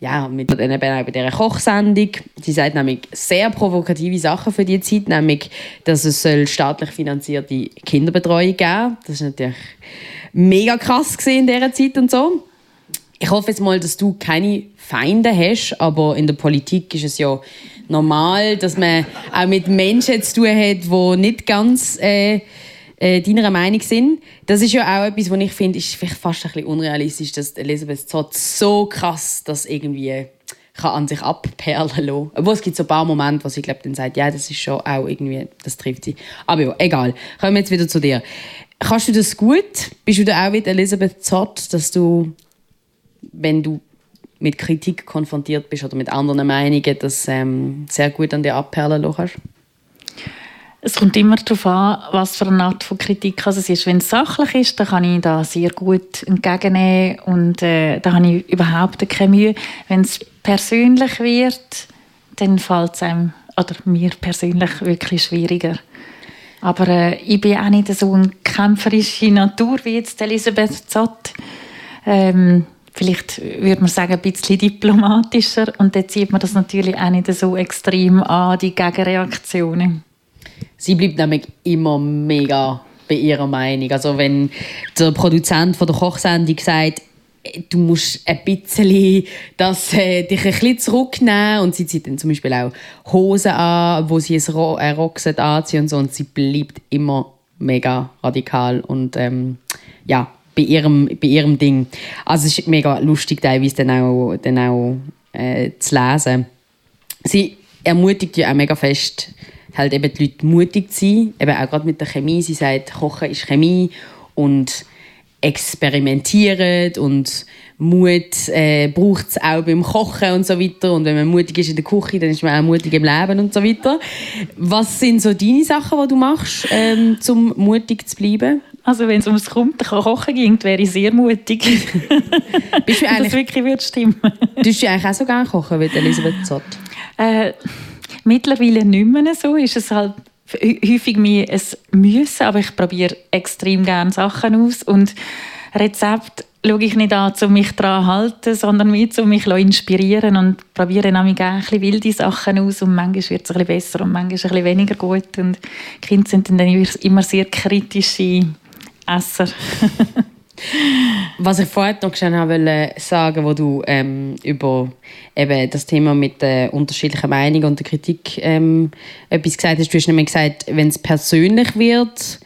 ja, mit eben bei dieser Kochsendung. Sie sagt nämlich sehr provokative Sachen für die Zeit, nämlich, dass es staatlich finanzierte Kinderbetreuung geben Das ist natürlich mega krass in dieser Zeit und so. Ich hoffe jetzt mal, dass du keine Feinde hast, aber in der Politik ist es ja normal, dass man auch mit Menschen zu tun hat, die nicht ganz äh, äh, deiner Meinung sind. Das ist ja auch etwas, was ich finde, ist vielleicht fast ein bisschen unrealistisch, dass Elisabeth Zott so krass das irgendwie kann an sich abperlen lassen. Obwohl es gibt so ein paar Momente, wo sie glaube dann sagt, ja, das ist schon auch irgendwie, das trifft sie. Aber ja, egal. Kommen wir jetzt wieder zu dir. Kannst du das gut? Bist du da auch wie Elisabeth Zott, dass du, wenn du mit Kritik konfrontiert bist oder mit anderen Meinungen, das ähm, sehr gut an dir abperlen kannst? Es kommt immer darauf an, was für eine Art von Kritik also es ist. Wenn es sachlich ist, dann kann ich da sehr gut entgegennehmen und äh, da habe ich überhaupt keine Mühe. Wenn es persönlich wird, dann fällt es einem, oder mir persönlich, wirklich schwieriger. Aber äh, ich bin auch nicht so eine kämpferische Natur wie jetzt Elisabeth Zott. Ähm, vielleicht würde man sagen, ein bisschen diplomatischer und dann zieht man das natürlich auch nicht so extrem an, die Gegenreaktionen. Sie bleibt nämlich immer mega bei ihrer Meinung. Also wenn der Produzent von der Kochsendung sagt, du musst ein bisschen das, äh, dich ein bisschen zurücknehmen und sie zieht dann zum Beispiel auch Hosen an, wo sie ein, Ro ein Rockset anzieht und so und sie bleibt immer mega radikal und ähm, ja, bei ihrem, bei ihrem Ding. Also es ist mega lustig teilweise dann auch, dann auch äh, zu lesen. Sie ermutigt ja auch mega fest halt eben die Leute mutig zu sein, eben auch gerade mit der Chemie. Sie sagt, Kochen ist Chemie und experimentieren und Mut äh, braucht es auch beim Kochen und so weiter. Und wenn man mutig ist in der Küche, dann ist man auch mutig im Leben und so weiter. Was sind so deine Sachen, die du machst, ähm, um mutig zu bleiben? Also wenn es ums Kochen ging, wäre ich sehr mutig. Bist du eigentlich, das wirklich würde stimmen. Tust du eigentlich auch so gerne kochen wie Elisabeth Zott? Äh, Mittlerweile nicht mehr so. Ist es halt häufig mehr ein Müssen, aber ich probiere extrem gerne Sachen aus und Rezept schaue ich nicht an, um mich daran zu halten, sondern mehr, um mich inspirieren und probiere dann auch ein bisschen wilde Sachen aus und manchmal wird es ein bisschen besser und manchmal ein bisschen weniger gut und Kinder sind dann immer sehr kritische Esser. Was ich vorher noch schnell wollte sagen, wo du ähm, über eben das Thema mit der unterschiedlichen Meinung und der Kritik ähm, etwas gesagt hast. Du hast nämlich gesagt, wenn es persönlich wird,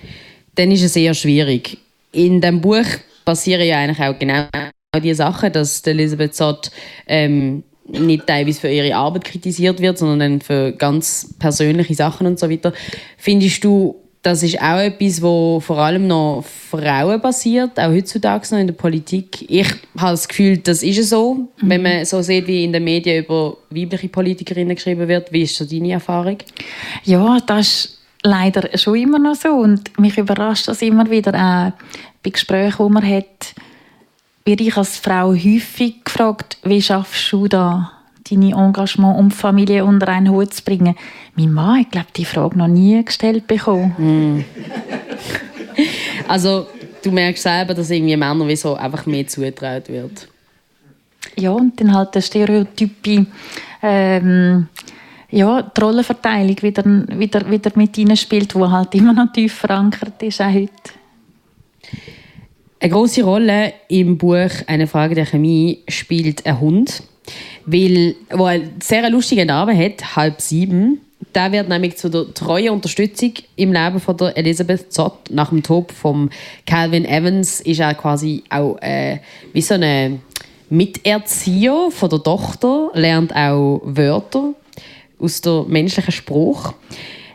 dann ist es sehr schwierig. In dem Buch passieren ja eigentlich auch genau die Sachen, dass Elisabeth Zott ähm, nicht teilweise für ihre Arbeit kritisiert wird, sondern für ganz persönliche Sachen und so weiter. Findest du, das ist auch etwas, wo vor allem noch Frauen passiert, auch heutzutage noch in der Politik. Ich habe das Gefühl, das ist so, mhm. wenn man so sieht, wie in den Medien über weibliche Politikerinnen geschrieben wird. Wie ist so deine Erfahrung? Ja, das ist leider schon immer noch so und mich überrascht das immer wieder auch bei Gesprächen, die man hat, werde ich als Frau häufig gefragt, wie schaffst du da deine Engagement um die Familie unter einen Hut zu bringen? Mein Mann hat, glaube die Frage noch nie gestellt bekommen. Mm. also du merkst selber, dass irgendwie Männern wie so einfach mehr zugetraut wird. Ja, und dann halt der Stereotype, ähm, ja, die Rollenverteilung wieder, wieder, wieder mit spielt, die halt immer noch tief verankert ist, auch heute. Eine große Rolle im Buch Eine Frage der Chemie spielt ein Hund, weil wo einen sehr lustigen Namen hat, halb sieben. Der wird nämlich zu der treuen Unterstützung im Leben von der Elizabeth Zott nach dem Tod von Calvin Evans ist er quasi auch äh, wie so eine Miterzieher von der Tochter, lernt auch Wörter aus der menschlichen Spruch.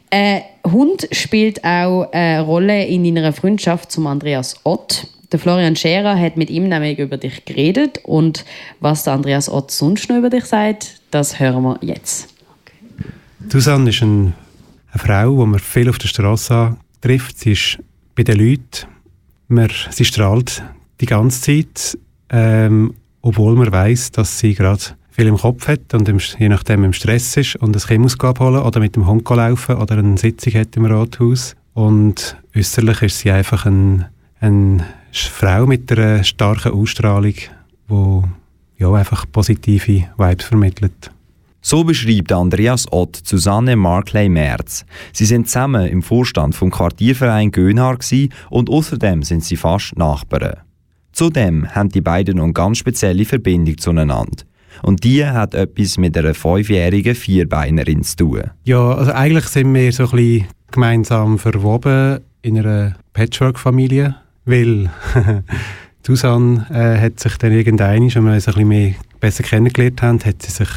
Ein Hund spielt auch eine Rolle in einer Freundschaft zum Andreas Ott. Der Florian Scherer hat mit ihm nämlich über dich geredet und was der Andreas Ott sonst noch über dich sagt, das hören wir jetzt. Susanne ist ein, eine Frau, die man viel auf der Straße trifft. Sie ist bei den Leuten, man, sie strahlt die ganze Zeit, ähm, obwohl man weiß, dass sie gerade viel im Kopf hat und im, je nachdem im Stress ist und ein Chemos abholen oder mit dem Hund laufen oder eine Sitzung hat im Rathaus. Und äußerlich ist sie einfach ein, eine Frau mit einer starken Ausstrahlung, die ja, einfach positive Vibes vermittelt. So beschreibt Andreas Ott Susanne Markley Merz. Sie sind zusammen im Vorstand vom Quartierverein Gönhaar und außerdem sind sie fast Nachbarn. Zudem haben die beiden noch eine ganz spezielle Verbindung zueinander. Und die hat etwas mit einer fünfjährigen Vierbeinerin zu tun. Ja, also eigentlich sind wir so ein bisschen gemeinsam verwoben in einer Patchwork-Familie, weil Susanne äh, hat sich dann irgendwann, als wir uns ein bisschen mehr besser kennengelernt haben, hat sie sich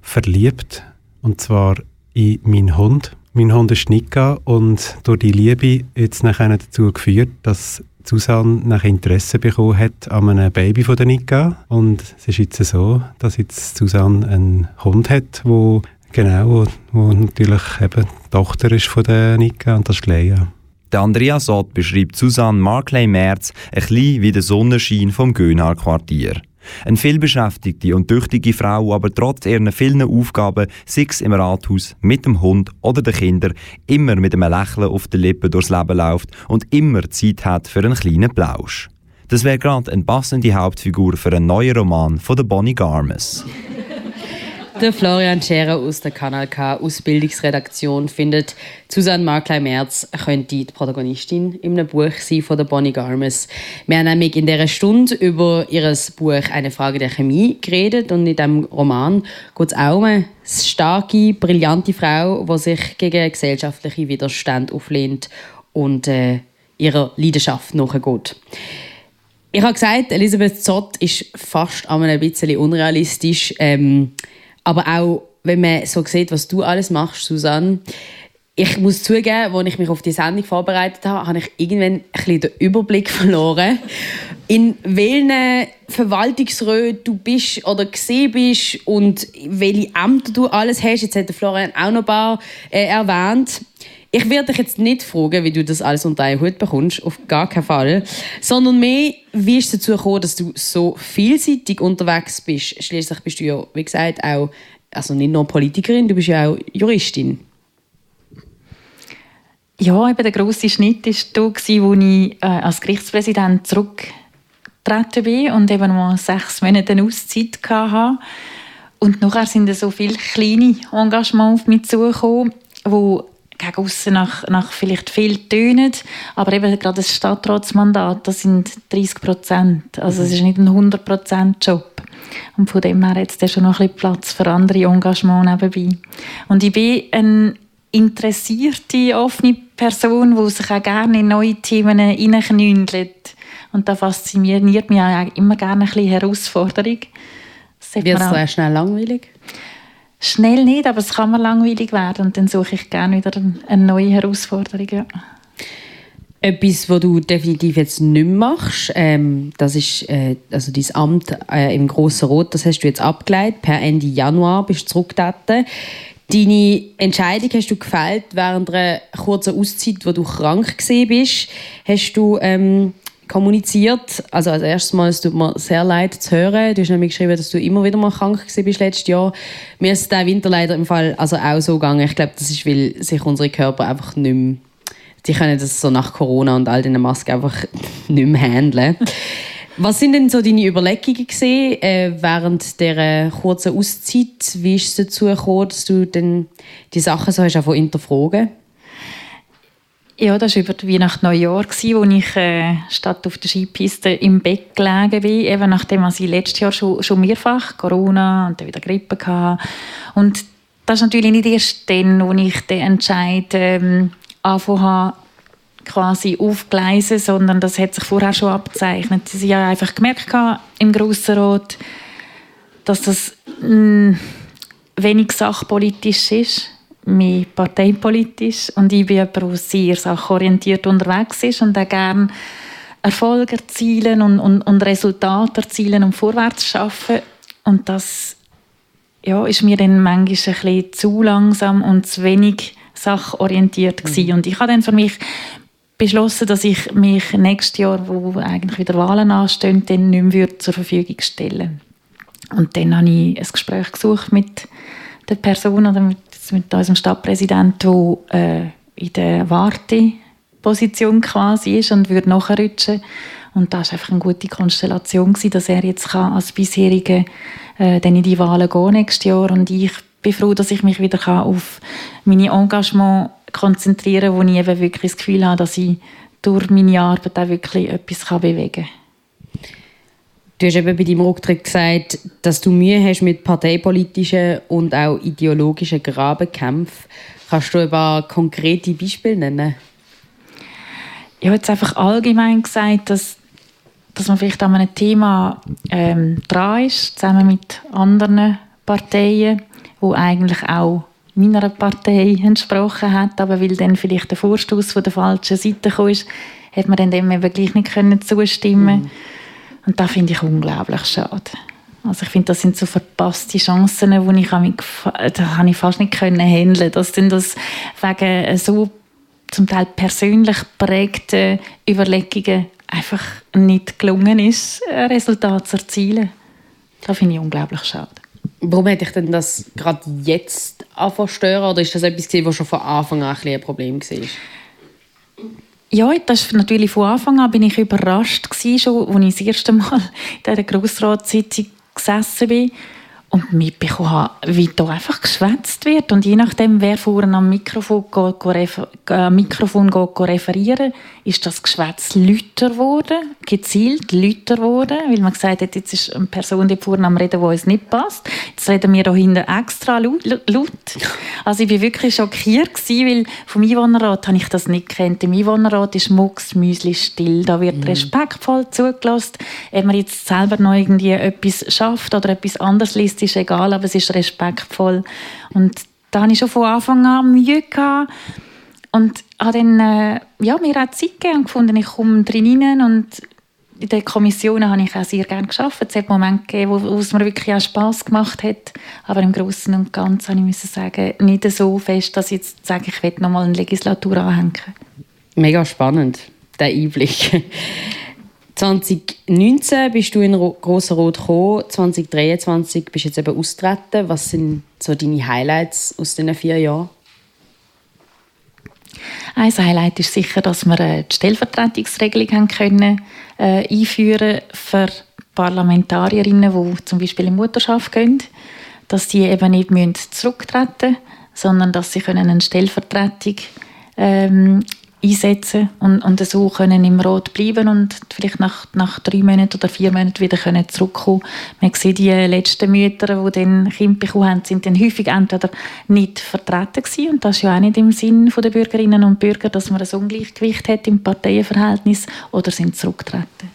verliebt. Und zwar in meinen Hund. Mein Hund ist Nika und durch die Liebe jetzt nachher dazu geführt, dass Susanne nach Interesse bekommen hat an einem Baby von der Nika. Und es ist jetzt so, dass jetzt Susanne einen Hund hat, wo genau, wo, wo natürlich eben die Tochter ist von der Nika und das ist Leia. Der Andreas Ott beschreibt Susanne Markley Merz ein bisschen wie der Sonnenschein vom Gönhaar Quartier. Eine vielbeschäftigte und tüchtige Frau, aber trotz ihren vielen Aufgaben, sei es im Rathaus, mit dem Hund oder den Kindern, immer mit einem Lächeln auf den Lippen durchs Leben läuft und immer Zeit hat für einen kleinen Plausch. Das wäre gerade eine passende Hauptfigur für einen neuen Roman von der Bonnie Garmes. Der Florian Scherer aus der Kanal K Ausbildungsredaktion findet, Susanne Markley-Merz könnte die Protagonistin in einem Buch sein von der Bonnie Garmes. Wir haben nämlich in dieser Stunde über ihr Buch «Eine Frage der Chemie» geredet und in diesem Roman geht es auch um eine starke, brillante Frau, die sich gegen gesellschaftliche Widerstand auflehnt und äh, ihrer Leidenschaft nachgeht. Ich habe gesagt, Elisabeth Zott ist fast ein bisschen unrealistisch. Ähm, aber auch, wenn man so sieht, was du alles machst, Susanne, ich muss zugeben, als ich mich auf die Sendung vorbereitet habe, habe ich irgendwann ein bisschen den Überblick verloren, in welchen Verwaltungsräten du bist oder gesehen bist und welche Ämter du alles hast. Jetzt hat Florian auch noch ein paar äh, erwähnt. Ich werde dich jetzt nicht fragen, wie du das alles unter einen Hut bekommst, auf gar keinen Fall. Sondern mehr, wie ist es dazu gekommen, dass du so vielseitig unterwegs bist? Schließlich bist du ja, wie gesagt, auch, also nicht nur Politikerin, du bist ja auch Juristin. Ja, eben der grosse Schnitt war da, wo ich äh, als Gerichtspräsident zurückgetreten bin und eben mal sechs Monate Auszeit hatte. Und nachher sind so viele kleine Engagements auf mich zugekommen, die gegen aussen nach, nach vielleicht viel tönen, aber eben gerade das Stadtratsmandat, das sind 30 Prozent. Also es ist nicht ein 100 Prozent Job. Und von dem her jetzt schon noch ein bisschen Platz für andere Engagements nebenbei. Und ich bin eine interessierte, offene Person, die sich auch gerne in neue Themen hineinknündelt. Und da fasziniert mich auch immer gerne ein bisschen Herausforderung. Wird es sehr schnell langweilig? Schnell nicht, aber es kann mir langweilig werden und dann suche ich gerne wieder eine neue Herausforderung. Ja. Etwas, was du definitiv jetzt nicht machst, ähm, das ist äh, also dein Amt äh, im Grossen Rot, das hast du jetzt abgeleitet. Per Ende Januar bist du zurückgetreten. Deine Entscheidung hast du gefällt während einer kurzen Auszeit, wo du krank gesehen bist. Hast du ähm, kommuniziert. Also als erstes Mal, es tut mir sehr leid zu hören. Du hast nämlich geschrieben, dass du immer wieder mal krank bist letztes Jahr. Mir ist der Winter leider im Fall also auch so gegangen. Ich glaube, das ist, weil sich unsere Körper einfach nicht mehr, die können das so nach Corona und all diesen Masken einfach nicht mehr handeln. Was sind denn so deine Überlegungen gesehen äh, während der kurzen Auszeit? Wie ist es dazu gekommen, dass du denn die Sachen so hast hinterfragen? Ja, das war über die Weihnacht Neujahr, wo ich äh, statt auf der Skipiste im Bett gelegen bin, eben nachdem ich letztes Jahr schon, schon mehrfach Corona und dann wieder Grippe hatte. Und das ist natürlich nicht erst dann, wo ich den Entscheid ähm, angefangen quasi aufgleisen, sondern das hat sich vorher schon abgezeichnet. Ich habe einfach gemerkt im Grossen Rat, dass das mh, mm, wenig sachpolitisch ist mehr parteipolitisch und ich bin jemand, der sehr sachorientiert unterwegs ist und auch gerne Erfolge erzielen und, und, und Resultate erzielen und vorwärts schaffen und das ja, ist mir dann manchmal ein bisschen zu langsam und zu wenig sachorientiert mhm. und ich habe dann für mich beschlossen, dass ich mich nächstes Jahr, wo eigentlich wieder Wahlen anstehen, dann nicht mehr zur Verfügung stellen. Und dann habe ich ein Gespräch gesucht mit der Person oder mit mit unserem Stadtpräsidenten, der äh, in der Warteposition quasi ist und würde nachrutschen. Und das war einfach eine gute Konstellation, gewesen, dass er jetzt kann als bisherige äh, dann in die Wahlen gehen nächstes Jahr und ich bin froh, dass ich mich wieder kann auf meine Engagement konzentrieren kann, wo ich eben wirklich das Gefühl habe, dass ich durch meine Arbeit auch wirklich etwas bewegen kann. Du hast eben bei deinem Rücktritt gesagt, dass du Mühe hast mit parteipolitischen und auch ideologischen Grabenkämpfen. Kannst du ein paar konkrete Beispiele nennen? Ich habe jetzt einfach allgemein gesagt, dass, dass man vielleicht an einem Thema ähm, dran ist, zusammen mit anderen Parteien, wo eigentlich auch meiner Partei entsprochen hat, aber weil dann vielleicht der Vorstoß von der falschen Seite kam, hat man dann dem eben gleich nicht zustimmen mhm. Und das finde ich unglaublich schade. Also ich finde, das sind so verpasste Chancen, die ich, da habe ich fast nicht können handeln. Das sind das wegen so zum Teil persönlich prägten Überlegungen einfach nicht gelungen ist, ein Resultat zu erzielen. Das finde ich unglaublich schade. Warum hätte ich denn das gerade jetzt anfangen stören? Oder ist das etwas, was schon von Anfang an ein, ein Problem war? Ja, das ist natürlich von Anfang an bin ich überrascht gewesen, schon, als ich das erste Mal in dieser Grossratssitzung gesessen bin und mitbekommen habe, wie da einfach geschwätzt wird. Und je nachdem, wer vorne am Mikrofon, geht, refer äh, Mikrofon geht, referieren ist das Geschwätz lauter geworden, gezielt lauter geworden, weil man gesagt hat, jetzt ist eine Person die vorne am Reden, die uns nicht passt. Jetzt reden wir da hinten extra laut. Also ich war wirklich schockiert, gewesen, weil vom Einwohnerrat habe ich das nicht gekannt. Im Einwohnerrat ist Mucks Müsli still. Da wird mhm. respektvoll zugelassen. Ob man jetzt selber noch irgendwie etwas schafft oder etwas anderes liest, ist egal, aber es ist respektvoll. Und da hatte ich schon von Anfang an Mühe. Gehabt. Und habe dann äh, ja, mir auch Zeit gegeben und gefunden, ich komme drin rein und in den Kommissionen habe ich auch sehr gerne geschafft. Es hat Momente gegeben, wo, es mir wirklich auch Spass gemacht hat. Aber im Großen und Ganzen habe ich sagen, nicht so fest, dass ich jetzt sage, ich will noch mal eine Legislatur anhängen. Mega spannend, der Einblick. 2019 bist du in Grosser Rot gekommen, 2023 bist du jetzt eben austreten. Was sind so deine Highlights aus diesen vier Jahren? Ein Highlight ist sicher, dass wir äh, die Stellvertretungsregelung haben können, äh, einführen für Parlamentarierinnen, die zum Beispiel in Mutterschaft gehen, dass die eben nicht zurücktreten müssen, sondern dass sie können eine Stellvertretung ähm, einsetzen und, und so können im Rot bleiben und vielleicht nach, nach drei Monaten oder vier Monaten wieder können zurückkommen. Man sieht, die letzten Mütter, die dann Kinder bekommen haben, sind dann häufig entweder nicht vertreten gewesen und das ist ja auch nicht im Sinn der Bürgerinnen und Bürger, dass man ein Ungleichgewicht hat im Parteienverhältnis oder sind zurückgetreten.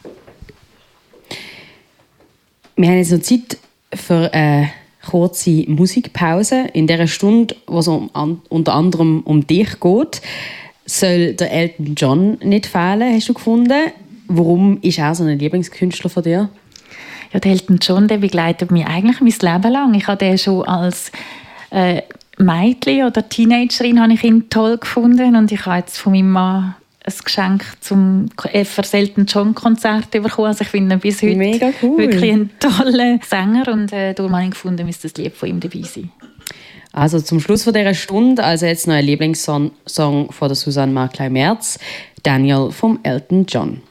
Wir haben jetzt noch Zeit für eine kurze Musikpause. In dieser Stunde, wo es um, unter anderem um dich geht, soll der Elton John nicht fehlen, hast du gefunden. Warum ist er so ein Lieblingskünstler von dir? Ja, der Elton John der begleitet mich eigentlich mein Leben lang. Ich habe den schon als äh, Mädchen oder Teenagerin habe ich ihn toll gefunden und ich habe jetzt von meinem Mann ein Geschenk zum für Elton John Konzert bekommen. Also ich finde ihn bis heute cool. wirklich ein toller Sänger und äh, darum habe ich gefunden, müsste das Lied von ihm dabei sein. Also zum Schluss von dieser Stunde, also jetzt ein Lieblingssong von der Susanne Markley Merz, Daniel vom Elton John.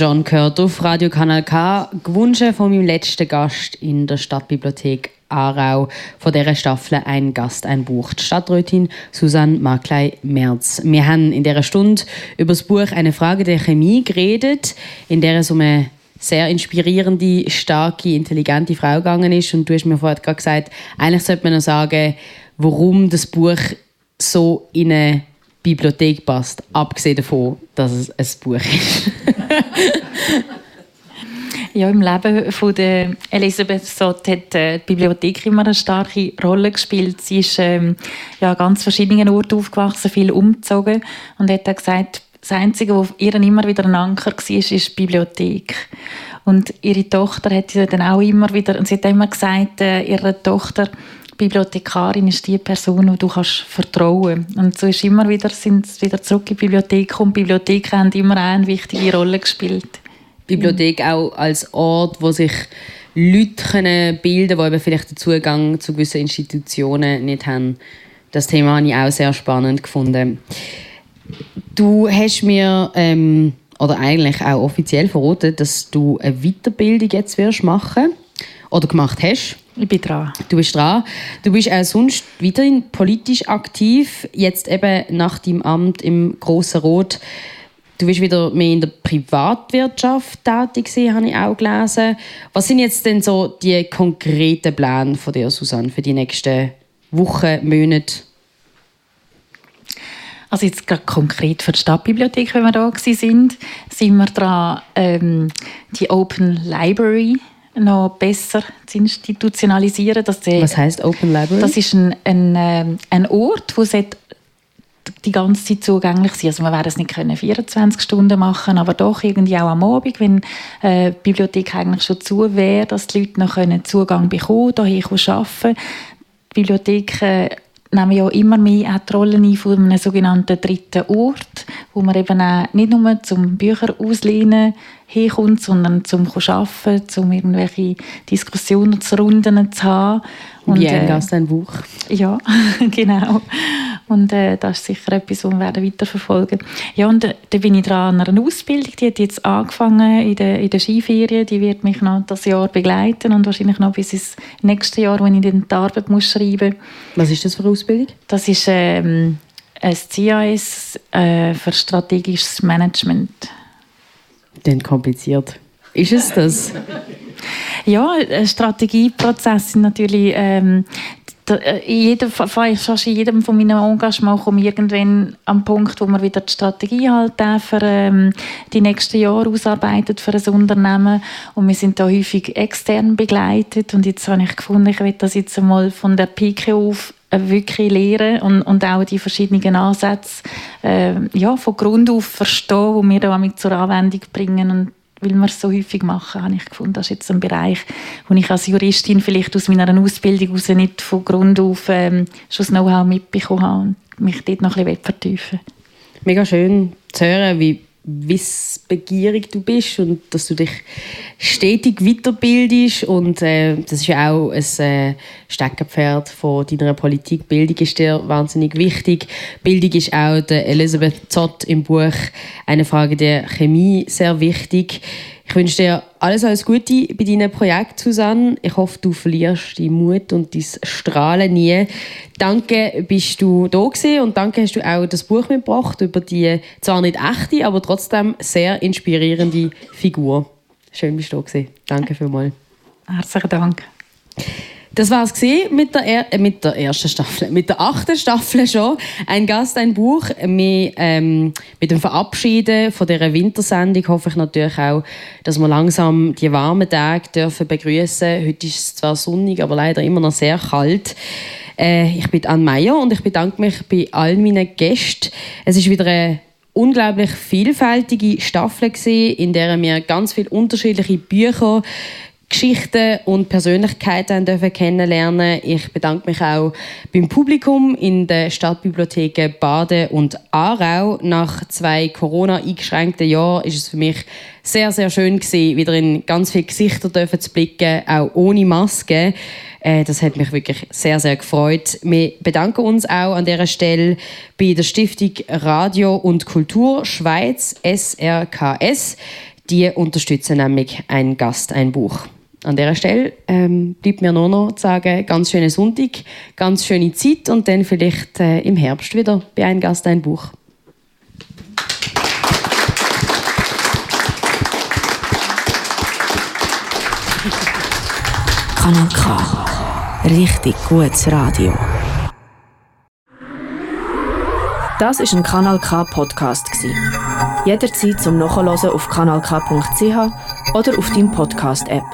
John auf Radio Kanal K, gewünscht von meinem letzten Gast in der Stadtbibliothek Aarau. Von dieser Staffel ein Gast, ein Buch. Die Stadträtin Susanne Markley-Merz. Wir haben in dieser Stunde über das Buch «Eine Frage der Chemie» geredet, in der es um eine sehr inspirierende, starke, intelligente Frau gegangen ist. Und du hast mir vorhin gerade gesagt, eigentlich sollte man noch sagen, warum das Buch so in eine Bibliothek passt, abgesehen davon, dass es ein Buch ist. ja, im Leben von der Elisabeth Sott hat äh, die Bibliothek immer eine starke Rolle gespielt. Sie ist ähm, ja, an ganz verschiedenen Orten aufgewachsen, viel umgezogen und hat gesagt, das Einzige, was ihr immer wieder ein Anker war, ist die Bibliothek. Und ihre Tochter hat sie dann auch immer wieder, und sie hat immer gesagt, äh, ihre Tochter, Bibliothekarin ist die Person, die du kannst vertrauen. Und so ist immer wieder, sind sie wieder zurück in die Bibliothek und die Bibliotheken haben immer eine wichtige Rolle gespielt. Bibliothek auch als Ort, wo sich Leute können bilden können, die vielleicht den Zugang zu gewissen Institutionen nicht haben. Das Thema habe ich auch sehr spannend gefunden. Du hast mir, ähm, oder eigentlich auch offiziell verraten, dass du eine Weiterbildung jetzt wirst machen oder gemacht hast. Ich bin dran. Du bist dran. Du bist auch sonst weiterhin politisch aktiv, jetzt eben nach deinem Amt im Grossen Rot. Du bist wieder mehr in der Privatwirtschaft tätig, gewesen, habe ich auch gelesen. Was sind jetzt denn so die konkreten Pläne von dir, Susanne, für die nächsten Wochen, Monate? Also jetzt gerade konkret für die Stadtbibliothek, wenn wir da sind, sind wir dran, ähm, die Open Library noch besser zu institutionalisieren. Dass die, Was heißt Open Library? Das ist ein, ein, ähm, ein Ort, wo die ganze Zeit zugänglich sein. Also man werde es nicht können 24 Stunden machen, aber doch irgendwie auch am Abend, wenn äh, die Bibliothek eigentlich schon zu wäre, dass die Leute noch können Zugang bekommen, können, hierher arbeiten. Die Bibliotheken nehmen ja immer mehr auch die Rolle ein von einem sogenannten dritten Ort, wo man eben auch nicht nur zum Bücher auslehnen herkommt, sondern zum Arbeiten, um irgendwelche Diskussionsrunden zu haben. Und, Wie ein Gast ein Buch. Ja, genau. Und äh, das ist sicher etwas, was wir werden weiterverfolgen Ja, und äh, da bin ich dran an einer Ausbildung, die hat jetzt angefangen in der, in der Skiferien, die wird mich noch das Jahr begleiten und wahrscheinlich noch bis ins nächste Jahr, wenn ich dann die Arbeit muss schreiben muss. Was ist das für eine Ausbildung? Das ist ähm, ein CAS äh, für strategisches Management. Denn kompliziert. Ist es das? Ja, Strategieprozesse sind natürlich ähm, äh, in jedem, fast in jedem von meinen Engagements komme irgendwann am Punkt, wo man wieder die Strategie halt für ähm, die nächsten Jahre ausarbeitet für ein Unternehmen und wir sind da häufig extern begleitet und jetzt habe ich gefunden, ich will das jetzt einmal von der Pike auf äh, wirklich lernen und, und auch die verschiedenen Ansätze äh, ja, von Grund auf verstehen, die wir da zur Anwendung bringen. Und weil wir es so häufig machen, habe ich gefunden, das ist jetzt ein Bereich, wo ich als Juristin vielleicht aus meiner Ausbildung heraus nicht von Grund auf ähm, schon das Know-how mitbekommen habe und mich dort noch ein bisschen vertiefen. Mega schön zu hören, wie wissbegierig du bist und dass du dich stetig weiterbildest und äh, das ist ja auch ein äh, Steckenpferd von deiner Politik. Bildung ist dir wahnsinnig wichtig. Bildung ist auch der Elisabeth Zott im Buch «Eine Frage der Chemie» sehr wichtig. Ich wünsche dir alles, alles Gute bei deinem Projekt, Susanne. Ich hoffe, du verlierst deinen Mut und dein Strahlen nie. Danke, bist du da gewesen und danke, hast du auch das Buch mitgebracht über die zwar nicht echte, aber trotzdem sehr inspirierende Figur. Schön, bist du da gewesen. Danke vielmals. Herzlichen Dank. Das war es mit der, er äh, mit der ersten Staffel, mit der achten Staffel schon. Ein Gast, ein Buch. Wir, ähm, mit dem Verabschieden von dieser Wintersendung hoffe ich natürlich auch, dass wir langsam die warmen Tage dürfen begrüßen. Heute ist es zwar sonnig, aber leider immer noch sehr kalt. Äh, ich bin Anne Meyer und ich bedanke mich bei allen meinen Gästen. Es ist wieder eine unglaublich vielfältige Staffel gesehen, in der wir ganz viele unterschiedliche Bücher Geschichten und Persönlichkeiten dürfen kennenlernen. Ich bedanke mich auch beim Publikum in den Stadtbibliotheken Baden und Aarau. Nach zwei Corona-eingeschränkten Jahren ist es für mich sehr, sehr schön gewesen, wieder in ganz viele Gesichter zu blicken, auch ohne Maske. Äh, das hat mich wirklich sehr, sehr gefreut. Wir bedanken uns auch an dieser Stelle bei der Stiftung Radio und Kultur Schweiz, SRKS. Die unterstützen nämlich ein Gast, ein Buch an dieser Stelle ähm, bleibt mir nur noch zu sagen, ganz schönen Sonntag, ganz schöne Zeit und dann vielleicht äh, im Herbst wieder bei einem Gast ein Buch. Kanal K. Richtig gutes Radio. Das ist ein Kanal K Podcast Jederzeit zum Nachhören auf kanalk.ch oder auf deinem Podcast App.